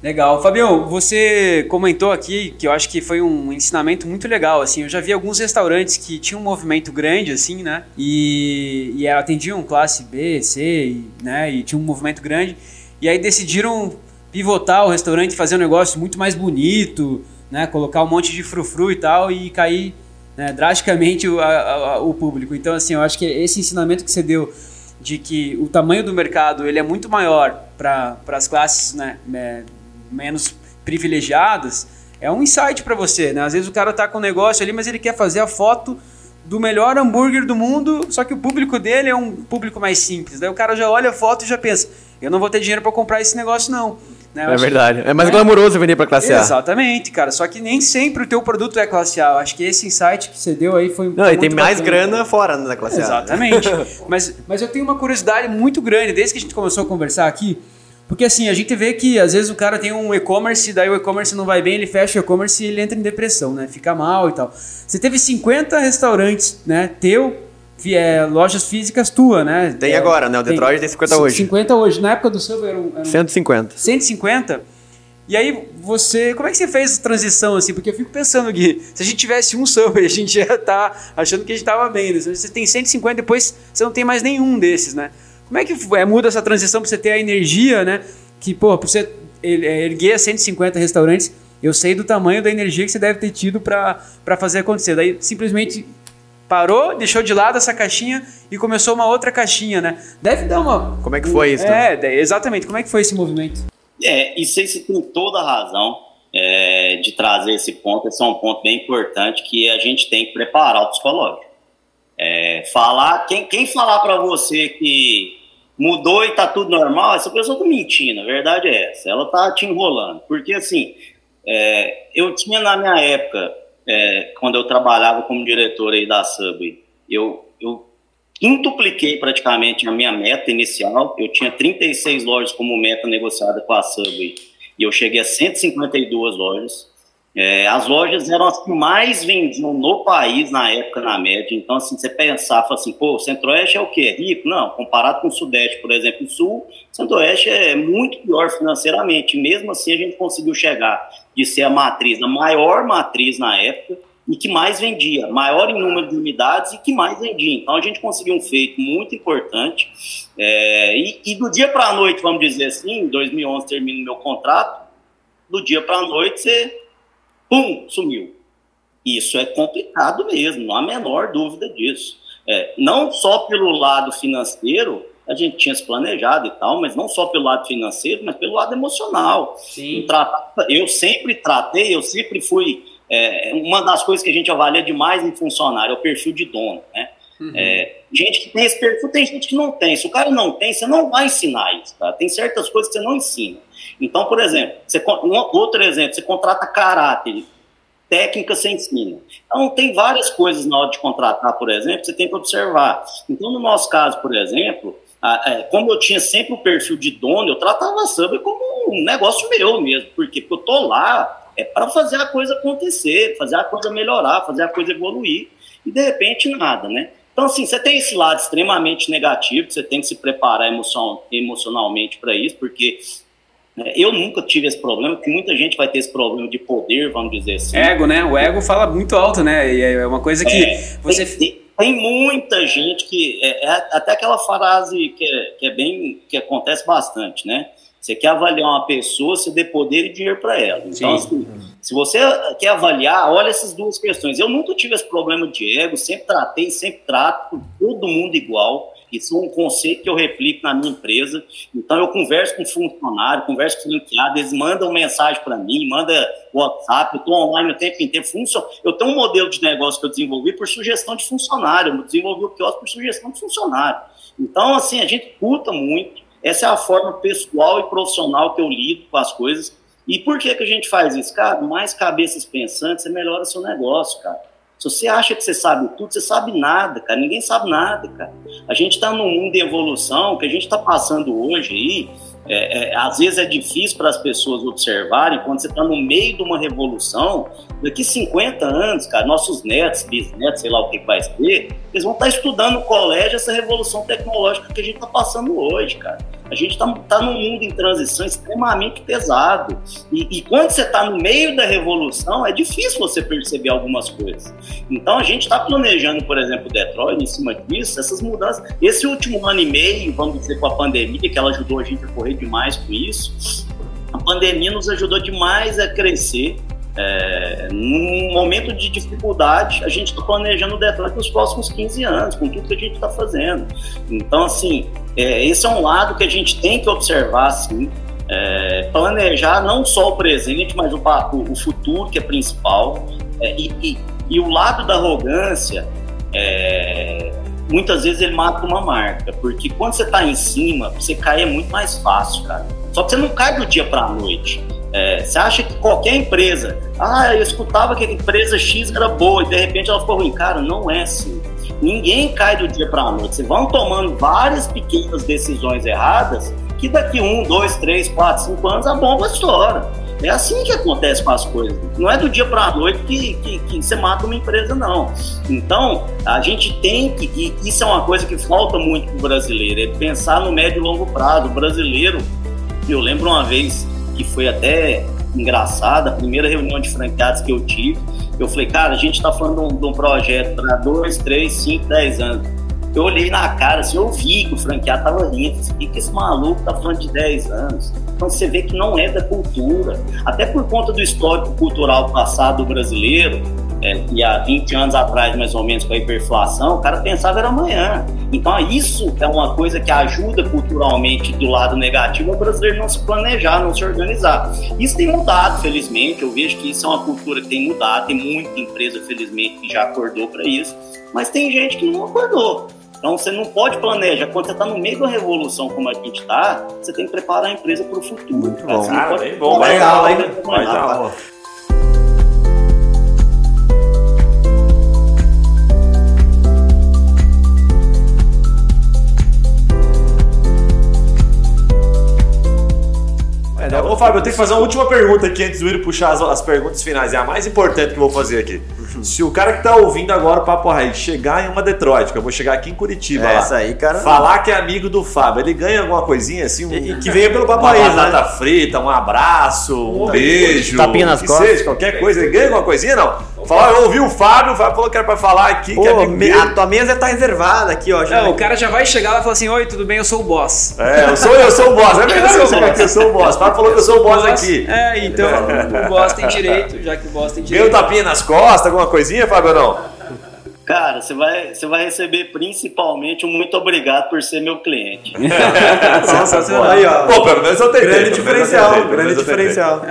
S4: Legal. Fabião, você comentou aqui que eu acho que foi um ensinamento muito legal, assim, eu já vi alguns restaurantes que tinham um movimento grande, assim, né, e, e atendiam classe B, C, né, e tinha um movimento grande, e aí decidiram pivotar o restaurante, fazer um negócio muito mais bonito, né, colocar um monte de frufru e tal, e cair né, drasticamente o, a, a, o público. Então, assim, eu acho que esse ensinamento que você deu de que o tamanho do mercado ele é muito maior para as classes né, é, menos privilegiadas é um insight para você. Né? Às vezes o cara tá com um negócio ali, mas ele quer fazer a foto do melhor hambúrguer do mundo, só que o público dele é um público mais simples. Daí o cara já olha a foto e já pensa: eu não vou ter dinheiro para comprar esse negócio, não.
S1: Né? É verdade. É mais é. glamouroso vender para classe
S4: A. Exatamente, cara. Só que nem sempre o teu produto é classe A. Eu acho que esse insight que você deu aí foi
S1: Não, e tem mais grana fora da classe
S4: A. Exatamente. mas, mas eu tenho uma curiosidade muito grande, desde que a gente começou a conversar aqui, porque assim, a gente vê que às vezes o cara tem um e-commerce, daí o e-commerce não vai bem, ele fecha o e-commerce e ele entra em depressão, né? Fica mal e tal. Você teve 50 restaurantes, né? Teu, é, lojas físicas tua, né?
S1: Tem é, agora, né? O Detroit tem, tem 50 hoje.
S4: 50 hoje. Na época do seu eram, eram
S1: 150.
S4: 150? E aí você, como é que você fez essa transição assim? Porque eu fico pensando Gui, se a gente tivesse um Subway, a gente já tá achando que a gente tava bem, né? Você tem 150 depois você não tem mais nenhum desses, né? Como é que é, muda essa transição para você ter a energia, né? Que, pô, pra você é, erguer 150 restaurantes, eu sei do tamanho da energia que você deve ter tido para fazer acontecer. Daí simplesmente parou, deixou de lado essa caixinha e começou uma outra caixinha, né? Deve dar uma.
S1: Como é que foi isso?
S4: É, exatamente. Como é que foi esse movimento?
S3: É, isso aí você tem toda a razão é, de trazer esse ponto. Esse é um ponto bem importante que a gente tem que preparar o psicológico. É, falar, quem, quem falar para você que mudou e tá tudo normal, essa pessoa tá mentindo, a verdade é essa, ela tá te enrolando. Porque assim, é, eu tinha na minha época, é, quando eu trabalhava como diretor aí da Subway, eu, eu quintupliquei praticamente a minha meta inicial. Eu tinha 36 lojas como meta negociada com a Subway e eu cheguei a 152 lojas. É, as lojas eram as que mais vendiam no país na época, na média. Então, assim, você pensar, assim, pô, Centro-Oeste é o quê? Rico? Não, comparado com o Sudeste, por exemplo, o Sul, Centro-Oeste é muito pior financeiramente. Mesmo assim, a gente conseguiu chegar de ser a matriz, a maior matriz na época, e que mais vendia, maior em número de unidades e que mais vendia. Então a gente conseguiu um feito muito importante. É, e, e, do dia para a noite, vamos dizer assim, em 2011 termina o meu contrato, do dia para a noite você, pum, sumiu. Isso é complicado mesmo, não há a menor dúvida disso. É, não só pelo lado financeiro, a gente tinha se planejado e tal, mas não só pelo lado financeiro, mas pelo lado emocional. Sim. Eu sempre tratei, eu sempre fui é, uma das coisas que a gente avalia demais em funcionário é o perfil de dono, né? Uhum. É, gente que tem esse perfil, tem gente que não tem. Se o cara não tem, você não vai ensinar isso, tá? Tem certas coisas que você não ensina. Então, por exemplo, você, um, outro exemplo, você contrata caráter, técnica você ensina. Então, tem várias coisas na hora de contratar, por exemplo, você tem que observar. Então, no nosso caso, por exemplo, é, como eu tinha sempre o perfil de dono, eu tratava a sub como um negócio meu mesmo. Por quê? Porque eu tô lá é para fazer a coisa acontecer, fazer a coisa melhorar, fazer a coisa evoluir, e de repente nada, né? Então, assim, você tem esse lado extremamente negativo, você tem que se preparar emocional, emocionalmente para isso, porque eu nunca tive esse problema, que muita gente vai ter esse problema de poder, vamos dizer assim.
S4: Ego, né? O ego fala muito alto, né? E é uma coisa que é, você.
S3: Tem, tem, muita gente que. É, é, até aquela frase que é, que é bem. que acontece bastante, né? Você quer avaliar uma pessoa, você dê poder e dinheiro para ela. Então, assim, se você quer avaliar, olha essas duas questões. Eu nunca tive esse problema de ego, sempre tratei, sempre trato todo mundo igual. Isso é um conceito que eu replico na minha empresa. Então, eu converso com funcionário, converso com franqueado, eles mandam mensagem para mim, manda WhatsApp, eu estou online o tempo inteiro. Funcion... Eu tenho um modelo de negócio que eu desenvolvi por sugestão de funcionário, eu desenvolvi o quiosque por sugestão de funcionário. Então, assim, a gente puta muito essa é a forma pessoal e profissional que eu lido com as coisas. E por que, que a gente faz isso? Cara, mais cabeças pensantes, você melhora seu negócio, cara. Se você acha que você sabe tudo, você sabe nada, cara. Ninguém sabe nada, cara. A gente está num mundo de evolução que a gente está passando hoje aí. É, é, às vezes é difícil para as pessoas observarem quando você está no meio de uma revolução. Daqui 50 anos, cara, nossos netos, bisnetos, sei lá o que vai ser, eles vão estar tá estudando no colégio essa revolução tecnológica que a gente está passando hoje, cara. A gente está tá num mundo em transição extremamente pesado. E, e quando você está no meio da revolução, é difícil você perceber algumas coisas. Então a gente está planejando, por exemplo, Detroit, em cima disso, essas mudanças. Esse último ano e meio, vamos dizer, com a pandemia, que ela ajudou a gente a correr demais com isso, a pandemia nos ajudou demais a crescer. É, num momento de dificuldade, a gente está planejando o Detroit nos próximos 15 anos, com tudo que a gente está fazendo. Então, assim, é, esse é um lado que a gente tem que observar, assim, é, planejar não só o presente, mas o, o, o futuro, que é principal. É, e, e, e, o lado da arrogância, é, muitas vezes ele mata uma marca, porque quando você está em cima, você cair é muito mais fácil, cara. Só que você não cai do dia para a noite. É, você acha que qualquer empresa, ah, eu escutava que a empresa X era boa e de repente ela ficou ruim. Cara, não é assim. Ninguém cai do dia para a noite. Vocês vão tomando várias pequenas decisões erradas que daqui um, dois, três, quatro, cinco anos a bomba estoura. É assim que acontece com as coisas. Não é do dia para a noite que, que, que, você mata uma empresa, não. Então, a gente tem que, e isso é uma coisa que falta muito para o brasileiro, é pensar no médio e longo prazo. O brasileiro, eu lembro uma vez que foi até engraçada, a primeira reunião de franqueados que eu tive, eu falei, cara, a gente está falando de um, de um projeto para dois, três, cinco, dez anos. Eu olhei na cara, assim, eu vi que o franqueado tava rindo. O que, esse maluco tá falando de 10 anos? Então você vê que não é da cultura. Até por conta do histórico cultural passado brasileiro, é, e há 20 anos atrás, mais ou menos, com a hiperinflação, o cara pensava era amanhã. Então, isso é uma coisa que ajuda culturalmente do lado negativo o brasileiro não se planejar, não se organizar. Isso tem mudado, felizmente. Eu vejo que isso é uma cultura que tem mudado. Tem muita empresa, felizmente, que já acordou para isso. Mas tem gente que não acordou. Então você não pode planejar. Quando você está no meio da revolução como a gente está, você tem que preparar a empresa para o futuro.
S2: Muito bom. Você cara, bom. Vai dar? Vai dar. Fábio, eu tenho que fazer uma última pergunta aqui antes do Yuri puxar as, as perguntas finais. É a mais importante que eu vou fazer aqui. Se o cara que tá ouvindo agora o Papo Raiz chegar em uma Detroit, que eu vou chegar aqui em Curitiba, lá,
S1: Essa aí, cara.
S2: falar que é amigo do Fábio, ele ganha alguma coisinha assim? Um,
S1: que venha pelo Papo
S2: uma
S1: Raiz,
S2: batata
S1: né?
S2: frita, um abraço, um beijo.
S1: tapinha nas
S2: que
S1: costas.
S2: seja, qualquer coisa. Ele ganha alguma coisinha, não? Falar, eu ouvi o Fábio, o Fábio falou que era pra falar aqui, que é
S1: Pô,
S2: dele.
S1: a tua mesa tá reservada aqui, ó. já-
S4: Não, o cara já vai chegar lá e falar assim: Oi, tudo bem? Eu sou o boss.
S2: É, eu sou, eu sou o boss. É verdade, eu sou, eu sou o boss. O Fábio falou que eu sou o boss aqui.
S4: É, então o boss tem direito, já que o boss tem direito.
S2: tapinha nas costas, alguma coisinha, Fábio, ou não?
S3: Cara, você vai, você vai receber principalmente um muito obrigado por ser meu cliente.
S1: Sensacional. Aí, ó.
S2: Pô, pelo menos eu tentei.
S1: Grande diferencial, grande diferencial.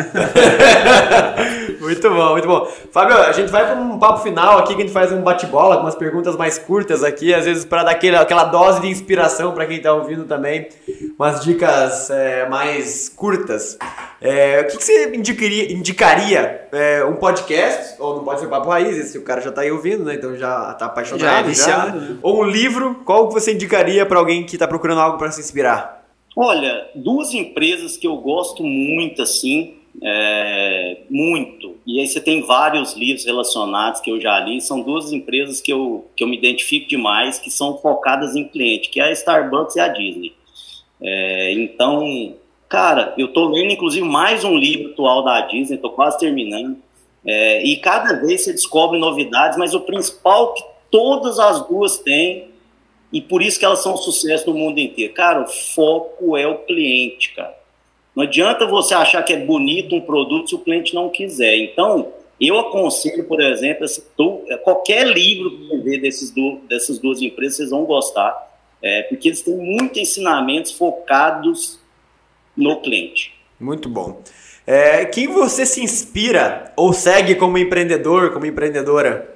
S1: muito bom, muito bom. Fábio, a gente vai para um papo final aqui que a gente faz um bate-bola com umas perguntas mais curtas aqui, às vezes para dar aquele, aquela dose de inspiração para quem tá ouvindo também, umas dicas é, mais curtas. É, o que, que você indicaria, indicaria é, um podcast, ou não pode ser Papo Raiz, esse o cara já tá aí ouvindo, né? Então já tá apaixonado.
S4: Já é viciado,
S1: né?
S4: né?
S1: Ou um livro, qual que você indicaria para alguém que tá procurando algo para se inspirar?
S3: Olha, duas empresas que eu gosto muito, assim, é, muito, e aí você tem vários livros relacionados que eu já li, são duas empresas que eu, que eu me identifico demais, que são focadas em cliente, que é a Starbucks e a Disney. É, então, cara, eu tô lendo, inclusive, mais um livro atual da Disney, tô quase terminando, é, e cada vez você descobre novidades, mas o principal que todas as duas têm e por isso que elas são um sucesso no mundo inteiro. Cara, o foco é o cliente, cara. Não adianta você achar que é bonito um produto se o cliente não quiser. Então, eu aconselho, por exemplo, qualquer livro que ver desses du- dessas duas empresas, vocês vão gostar, é, porque eles têm muitos ensinamentos focados no cliente.
S1: Muito bom. É, quem você se inspira ou segue como empreendedor, como empreendedora?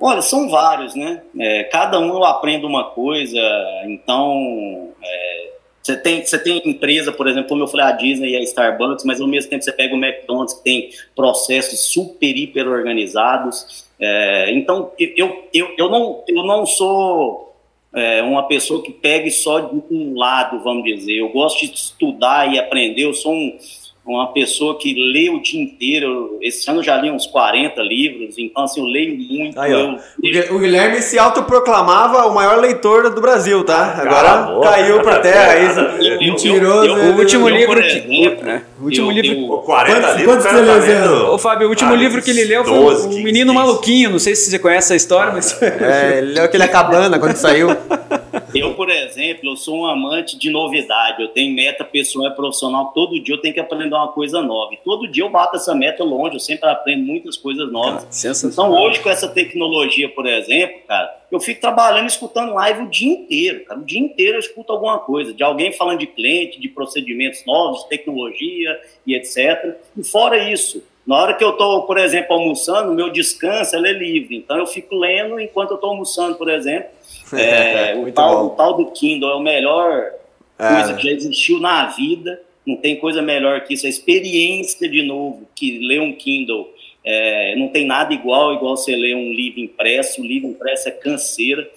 S3: Olha, são vários, né? É, cada um eu aprendo uma coisa, então é, você tem, você tem empresa, por exemplo, como eu falei, a Disney e a Starbucks, mas ao mesmo tempo você pega o McDonald's que tem processos super, hiper organizados. É, então, eu, eu, eu, não, eu não sou é, uma pessoa que pegue só de um lado, vamos dizer. Eu gosto de estudar e aprender, eu sou um, uma pessoa que lê o dia inteiro. Esse ano eu já li uns 40 livros, então assim, eu leio muito.
S1: Aí,
S3: eu,
S1: O Gui- O Guilherme se autoproclamava o maior leitor do Brasil, tá? Agora
S2: Cala a boca.
S1: caiu pra terra.
S3: Eu-
S1: Isso.
S3: eu-
S1: Mentiroso.
S3: eu-
S4: O último
S3: eu,
S4: livro
S3: por
S4: que-
S3: exemplo,
S4: é, o último
S3: eu-
S4: livro-
S3: eu-
S2: Pô, 40
S1: Quantos-
S2: livros,
S1: quantos
S2: o cara
S1: você
S2: tá
S1: leu, Zé?
S4: Ô, Fábio, o último
S2: Ah,
S4: livro que ele leu foi
S2: 12,
S4: o
S2: 15,
S4: Menino
S2: 15.
S4: Maluquinho. Não sei se você conhece essa história, mas.
S1: É, ele leu aquele A Cabana quando saiu.
S3: Eu, por exemplo, eu sou um amante de novidade. Eu tenho meta pessoal e profissional. Todo dia eu tenho que aprender uma coisa nova. E todo dia eu bato essa meta longe. Eu sempre aprendo muitas coisas novas.
S4: Sensacional.
S3: Então, hoje, com essa tecnologia, por exemplo, cara, eu fico trabalhando, escutando live o dia inteiro, cara. O dia inteiro eu escuto alguma coisa, de alguém falando de cliente, de procedimentos novos, de tecnologia e etc. E fora isso, na hora que eu estou, por exemplo, almoçando, meu descanso é livre. Então, eu fico lendo enquanto eu estou almoçando, por exemplo. É, o, tal, o tal do Kindle é o melhor coisa que já existiu na vida. Não tem coisa melhor que isso. A experiência, de novo, que ler um Kindle é, não tem nada igual, igual você ler um livro impresso. O livro impresso é canseira.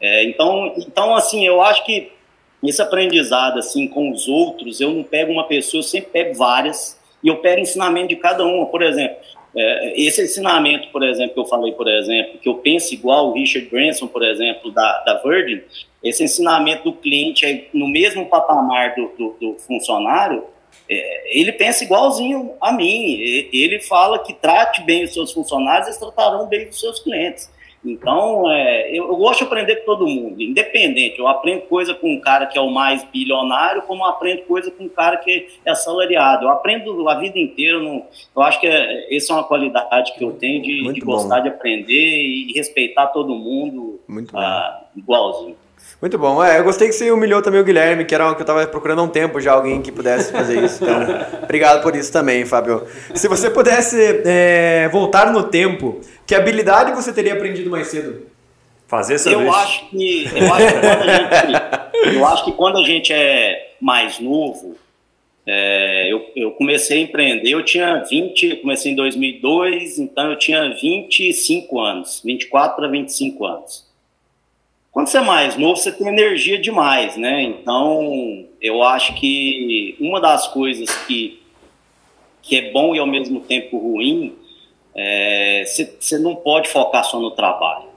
S3: É, então, então, assim, eu acho que esse aprendizado, assim, com os outros, eu não pego uma pessoa, eu sempre pego várias e eu pego ensinamento de cada uma. Por exemplo, é, esse ensinamento, por exemplo, que eu falei, por exemplo, que eu penso igual o Richard Branson, por exemplo, da, da Virgin, esse ensinamento do cliente é no mesmo patamar do, do, do funcionário, é, ele pensa igualzinho a mim. Ele fala que trate bem os seus funcionários, eles tratarão bem os seus clientes. Então, é, eu, eu gosto de aprender com todo mundo, independente. Eu aprendo coisa com um cara que é o mais bilionário, como eu aprendo coisa com um cara que é assalariado. Eu aprendo a vida inteira. não- eu acho que é, essa é uma qualidade que eu tenho de, de gostar de aprender e respeitar todo mundo ah, igualzinho.
S1: Muito bom. É, eu gostei que você humilhou também o Guilherme, que era o que eu tava procurando há um tempo já, alguém que pudesse fazer isso. Então, obrigado por isso também, Fábio. Se você pudesse é, voltar no tempo, que habilidade você teria aprendido mais cedo?
S2: Fazer essa
S3: Eu acho que eu acho que quando a gente, eu acho que quando a gente é mais novo, é, eu, eu comecei a empreender, eu tinha 20, eu comecei em 2002, então eu tinha 25 anos, 24 para 25 anos. Quando você é mais novo, você tem energia demais, né? Então, eu acho que uma das coisas que, que é bom e ao mesmo tempo ruim, você é, não pode focar só no trabalho.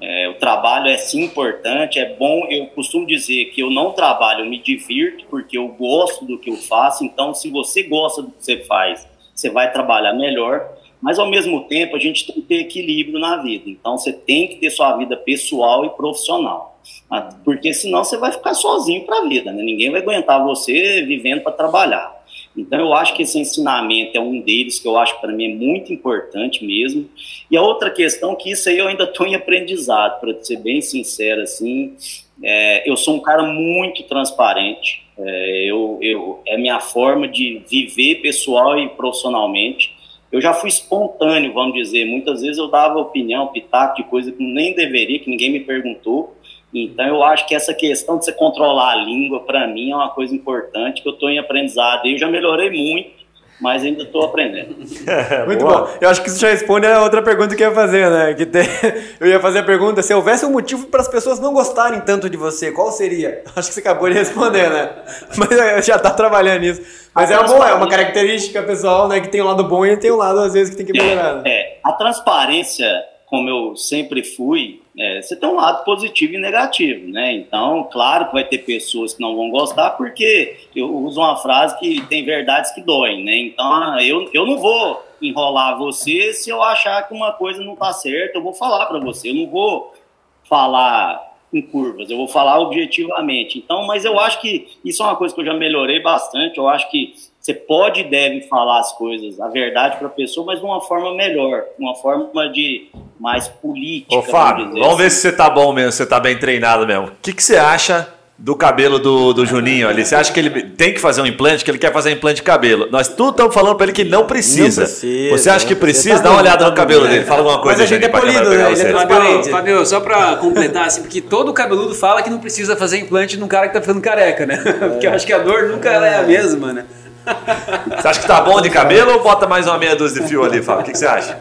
S3: É, o trabalho é sim importante, é bom. Eu costumo dizer que eu não trabalho, eu me divirto porque eu gosto do que eu faço. Então, se você gosta do que você faz, você vai trabalhar melhor. Mas ao mesmo tempo, a gente tem que ter equilíbrio na vida. Então, você tem que ter sua vida pessoal e profissional, ah, porque senão você vai ficar sozinho para a vida. Né? Ninguém vai aguentar você vivendo para trabalhar. Então, eu acho que esse ensinamento é um deles que eu acho para mim é muito importante mesmo. E a outra questão que isso aí eu ainda estou em aprendizado, para ser bem sincero, assim, é, eu sou um cara muito transparente. É, eu, eu, é minha forma de viver pessoal e profissionalmente. Eu já fui espontâneo, vamos dizer. Muitas vezes eu dava opinião, pitaco de coisa que nem deveria, que ninguém me perguntou. Então, eu acho que essa questão de você controlar a língua, para mim, é uma coisa importante que eu estou em aprendizado. Eu já melhorei muito, mas ainda estou aprendendo.
S1: muito bom. Eu acho que isso já responde a outra pergunta que eu ia fazer, né? Que tem... Eu ia fazer a pergunta: se houvesse um motivo para as pessoas não gostarem tanto de você, qual seria? Acho que você acabou de responder, né? Mas já está trabalhando nisso. Mas a é bom, é uma característica pessoal, né? Que tem um lado bom e tem um lado, às vezes, que tem que melhorar.
S3: Né? É, a transparência, como eu sempre fui, é, você tem um lado positivo e negativo, né? Então, claro que vai ter pessoas que não vão gostar, porque eu uso uma frase que tem verdades que doem, né? Então, eu, eu não vou enrolar você se eu achar que uma coisa não tá certa, eu vou falar para você, eu não vou falar em curvas, eu vou falar objetivamente. Então, mas eu acho que isso é uma coisa que eu já melhorei bastante, eu acho que você pode e deve falar as coisas, a verdade para a pessoa, mas de uma forma melhor, uma forma de mais política.
S2: Ô, Fábio, vamos, vamos ver assim. se você tá bom mesmo, se você tá bem treinado mesmo. O que, que você acha do cabelo do, do Juninho ali? Você acha que ele tem que fazer um implante, que ele quer fazer um implante de cabelo? Nós tudo estamos falando para ele que não precisa. não precisa. Você acha que precisa? Tá Dá uma olhada no cabelo dele. Fala alguma coisa.
S1: Mas a gente é polido, né? Ele é
S4: Fabio, Fabio, só para completar, assim, porque todo cabeludo fala que não precisa fazer implante num cara que tá ficando careca, né? Porque eu acho que a dor nunca é a mesma, né?
S2: Você acha que tá bom de cabelo ou bota mais uma meia dúzia de fio ali, Fábio? O que, que você acha?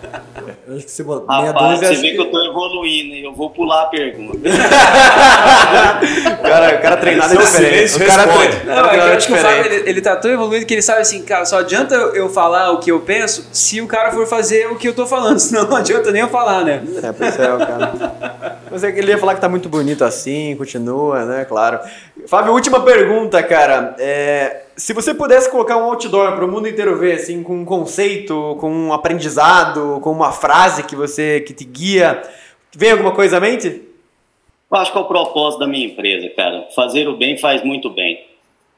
S3: Eu acho que você bota meia Rapaz, dúzia. Você vê que... que eu tô evoluindo e eu vou pular a pergunta.
S1: cara, o cara treinado é diferente. O cara
S4: treinado Não, é eu acho que o Fábio, ele, ele tá tão evoluído que ele sabe assim, cara, só adianta eu falar o que eu penso se o cara for fazer o que eu tô falando, senão não adianta nem eu falar, né?
S1: É, pois é, cara. Mas é que ele ia falar que tá muito bonito assim, continua, né? Claro. Fábio, última pergunta, cara. É, se você pudesse colocar um outdoor para o mundo inteiro ver, assim, com um conceito, com um aprendizado, com uma frase que você que te guia, vem alguma coisa à mente?
S3: Eu acho que é o propósito da minha empresa, cara. Fazer o bem faz muito bem.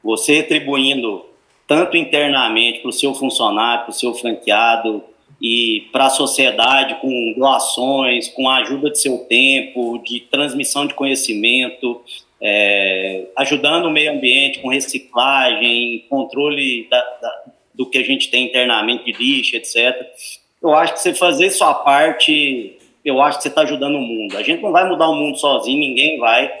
S3: Você atribuindo tanto internamente para o seu funcionário, para o seu franqueado e para a sociedade com doações, com a ajuda de seu tempo, de transmissão de conhecimento, é, ajudando o meio ambiente com reciclagem, controle da, da, do que a gente tem internamente de lixo, etc. Eu acho que você fazer sua parte, eu acho que você está ajudando o mundo. A gente não vai mudar o mundo sozinho, ninguém vai,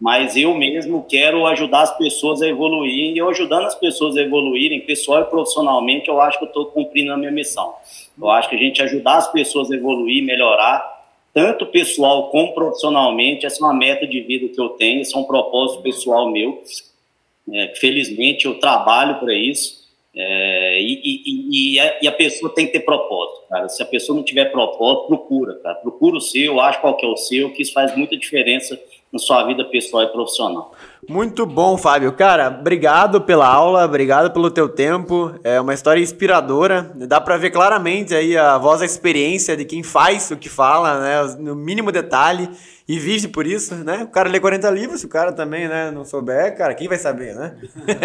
S3: mas eu mesmo quero ajudar as pessoas a evoluir e eu ajudando as pessoas a evoluírem, pessoal e profissionalmente, eu acho que eu estou cumprindo a minha missão. Eu acho que a gente ajudar as pessoas a evoluir, melhorar, tanto pessoal como profissionalmente. Essa é uma meta de vida que eu tenho, esse é um propósito pessoal meu. É, felizmente eu trabalho para isso. É, e, e, e, a, e, a, pessoa tem que ter propósito, cara. Se a pessoa não tiver propósito, procura, cara. Procura o seu, acha qual que é o seu, que isso faz muita diferença na sua vida pessoal e profissional.
S1: Muito bom, Fábio. Cara, obrigado pela aula, obrigado pelo teu tempo. É uma história inspiradora. Dá para ver claramente aí a voz, a experiência de quem faz o que fala, né? No mínimo detalhe e vive por isso, né? O cara lê 40 livros, se o cara também, né, não souber, cara, quem vai saber, né?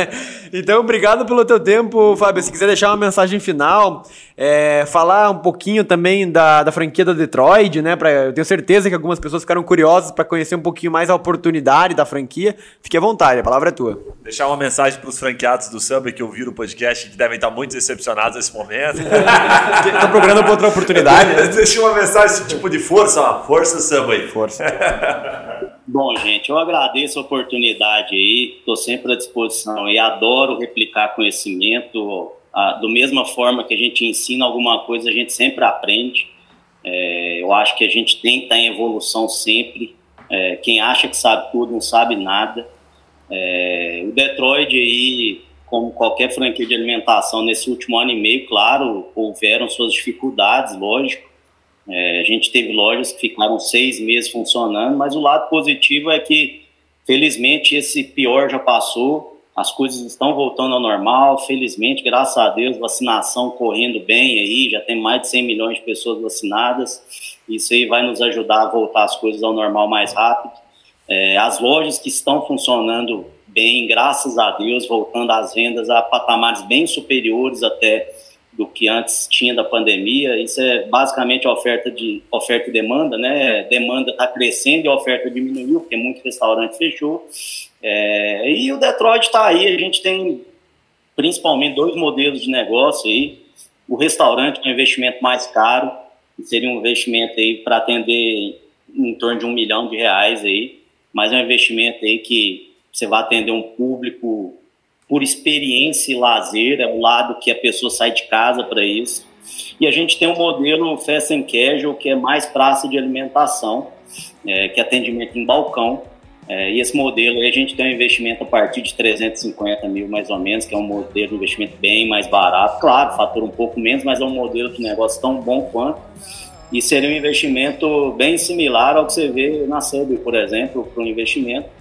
S1: então, obrigado pelo teu tempo, Fábio. Se quiser deixar uma mensagem final, é, falar um pouquinho também da, da franquia da Detroit, né? Pra, eu tenho certeza que algumas pessoas ficaram curiosas para conhecer um pouquinho mais a oportunidade da franquia. Fique à vontade, a palavra é tua.
S2: Deixar uma mensagem para os franqueados do Samba que ouviram o podcast, que devem estar muito decepcionados nesse momento.
S1: Estão procurando outra oportunidade.
S2: Deixa uma mensagem tipo de força, ó. Força, Samba aí.
S1: Força.
S3: Bom, gente, eu agradeço a oportunidade aí, estou sempre à disposição e adoro replicar conhecimento. Ah, do mesma forma que a gente ensina alguma coisa, a gente sempre aprende. É, eu acho que a gente tem que estar em evolução sempre. É, quem acha que sabe tudo não sabe nada. É, o Detroit aí, como qualquer franquia de alimentação nesse último ano e meio, claro, houveram suas dificuldades, lógico. É, a gente teve lojas que ficaram seis meses funcionando, mas o lado positivo é que, felizmente, esse pior já passou, as coisas estão voltando ao normal, felizmente, graças a Deus, vacinação correndo bem aí, já tem mais de 100 milhões de pessoas vacinadas, isso aí vai nos ajudar a voltar as coisas ao normal mais rápido. É, as lojas que estão funcionando bem, graças a Deus, voltando às vendas a patamares bem superiores até do que antes tinha da pandemia. Isso é basicamente a oferta de oferta e demanda, né? Demanda está crescendo e a oferta diminuiu porque muito restaurante fechou. É, e o Detroit está aí. A gente tem principalmente dois modelos de negócio aí. O restaurante com investimento mais caro, que seria um investimento aí para atender em torno de um milhão de reais aí, mas é um investimento aí que você vai atender um público por experiência e lazer, é o lado que a pessoa sai de casa para isso. E a gente tem um modelo Fast and Casual, que é mais praça de alimentação, é, que é atendimento em balcão. É, e esse modelo a gente tem um investimento a partir de 350 mil mais ou menos, que é um modelo de investimento bem mais barato. Claro, fatura um pouco menos, mas é um modelo de negócio tão bom quanto. E seria um investimento bem similar ao que você vê na Subway, por exemplo, para um investimento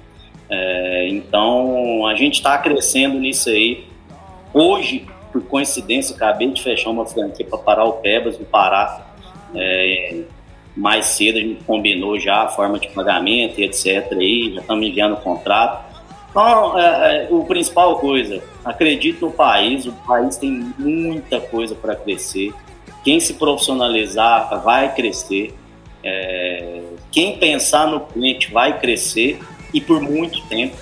S3: é, então, a gente está crescendo nisso aí. Hoje, por coincidência, acabei de fechar uma franquia para parar o Pebas no Pará. É, mais cedo a gente combinou já a forma de pagamento e etc. Aí, já estamos enviando o contrato. Então, é, é, o principal coisa, acredito no país, o país tem muita coisa para crescer. Quem se profissionalizar vai crescer. É, quem pensar no cliente vai crescer e por muito tempo.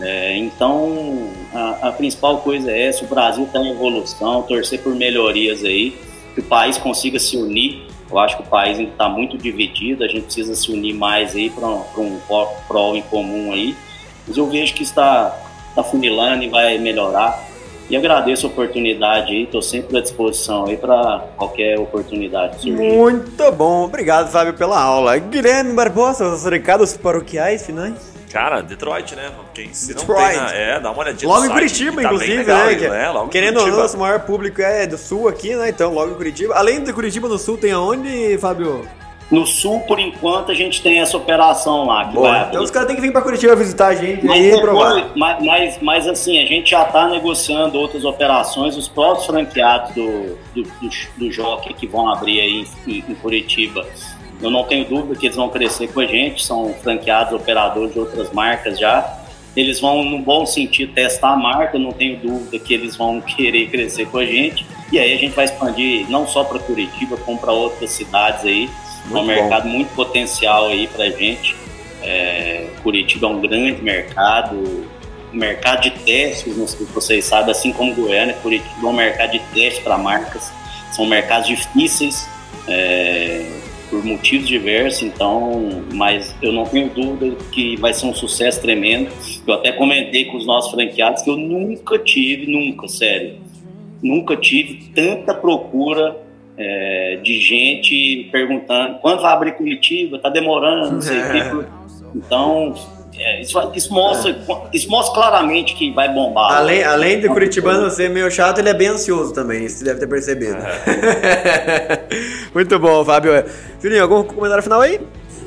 S3: É, então, a, a, principal coisa é essa: o Brasil está em evolução, torcer por melhorias aí, que o país consiga se unir. Eu acho que o país está muito dividido, a gente precisa se unir mais aí para um prol em comum aí. Mas eu vejo que está, está funilando e vai melhorar. E agradeço a oportunidade aí, estou sempre à disposição aí para qualquer oportunidade surgir.
S1: Muito bom, obrigado Fábio pela aula. Guilherme Barbosa, os recados paroquiais finais?
S2: Cara, Detroit, né? Quem se
S1: Detroit. não tem
S2: na, é, dá uma olhadinha
S1: Logo em Curitiba, tá inclusive, legal, né? Que, né? Logo querendo ou não, nosso maior público é do sul aqui, né? Então, logo em Curitiba. Além de Curitiba, no sul, tem aonde, Fábio?
S3: No sul, por enquanto, a gente tem essa operação lá.
S1: Boa. Então os caras têm que vir para Curitiba visitar a gente mas, aí provar.
S3: Mas, mas, mas, assim, a gente já está negociando outras operações. Os próprios franqueados do, do, do, do Jockey que vão abrir aí em, em Curitiba eu não tenho dúvida que eles vão crescer com a gente, são franqueados, operadores de outras marcas já. Eles vão, no bom sentido, testar a marca, não tenho dúvida que eles vão querer crescer com a gente. E aí a gente vai expandir não só para Curitiba, como para outras cidades aí. Muito é um mercado muito potencial aí para a gente. É, Curitiba é um grande mercado, mercado de testes, não sei se vocês sabem, assim como Goiânia, Curitiba é um mercado de testes para marcas. São mercados difíceis. É, por motivos diversos, então, mas eu não tenho dúvida que vai ser um sucesso tremendo. Eu até comentei com os nossos franqueados que eu nunca tive, nunca, sério, nunca tive tanta procura é, de gente perguntando quando vai abrir Curitiba, tá demorando, não sei o que. Então, é, isso, isso, mostra, isso mostra claramente que vai bombar.
S1: Além, além de Curitibano ser meio chato, ele é bem ansioso também, isso você deve ter percebido. É. Muito bom, Fábio. Julinho, algum comentário final aí?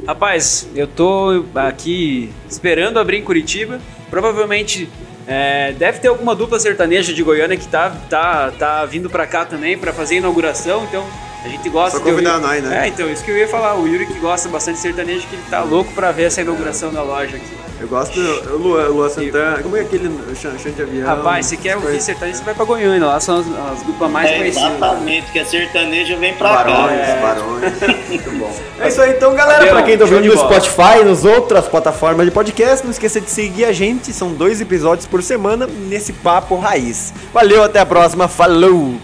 S4: Rapaz, eu tô aqui esperando abrir em Curitiba. Provavelmente é, deve ter alguma dupla sertaneja de Goiânia que tá, tá, tá vindo para cá também para fazer a inauguração, então a gente gosta
S1: Só convidar nós, né?
S4: É, então, isso que eu ia falar. O Yuri que gosta bastante de sertanejo, que ele tá louco pra ver essa inauguração da loja aqui.
S1: Eu gosto do Lua, Lua Santana. Como é aquele chão, de avião?
S4: Rapaz, se quer ouvir sertanejo, você vai pra Goiânia. Lá são as, as duplas mais é, conhecidas.
S3: Exatamente, que a sertaneja vem pra
S1: barões,
S3: cá.
S1: É. Barões, muito bom. É isso aí, então, galera. Valeu, pra quem tá ouvindo no Spotify, nos outras plataformas de podcast, não esqueça de seguir a gente. São dois episódios por semana nesse Papo Raiz. Valeu, até a próxima. Falou!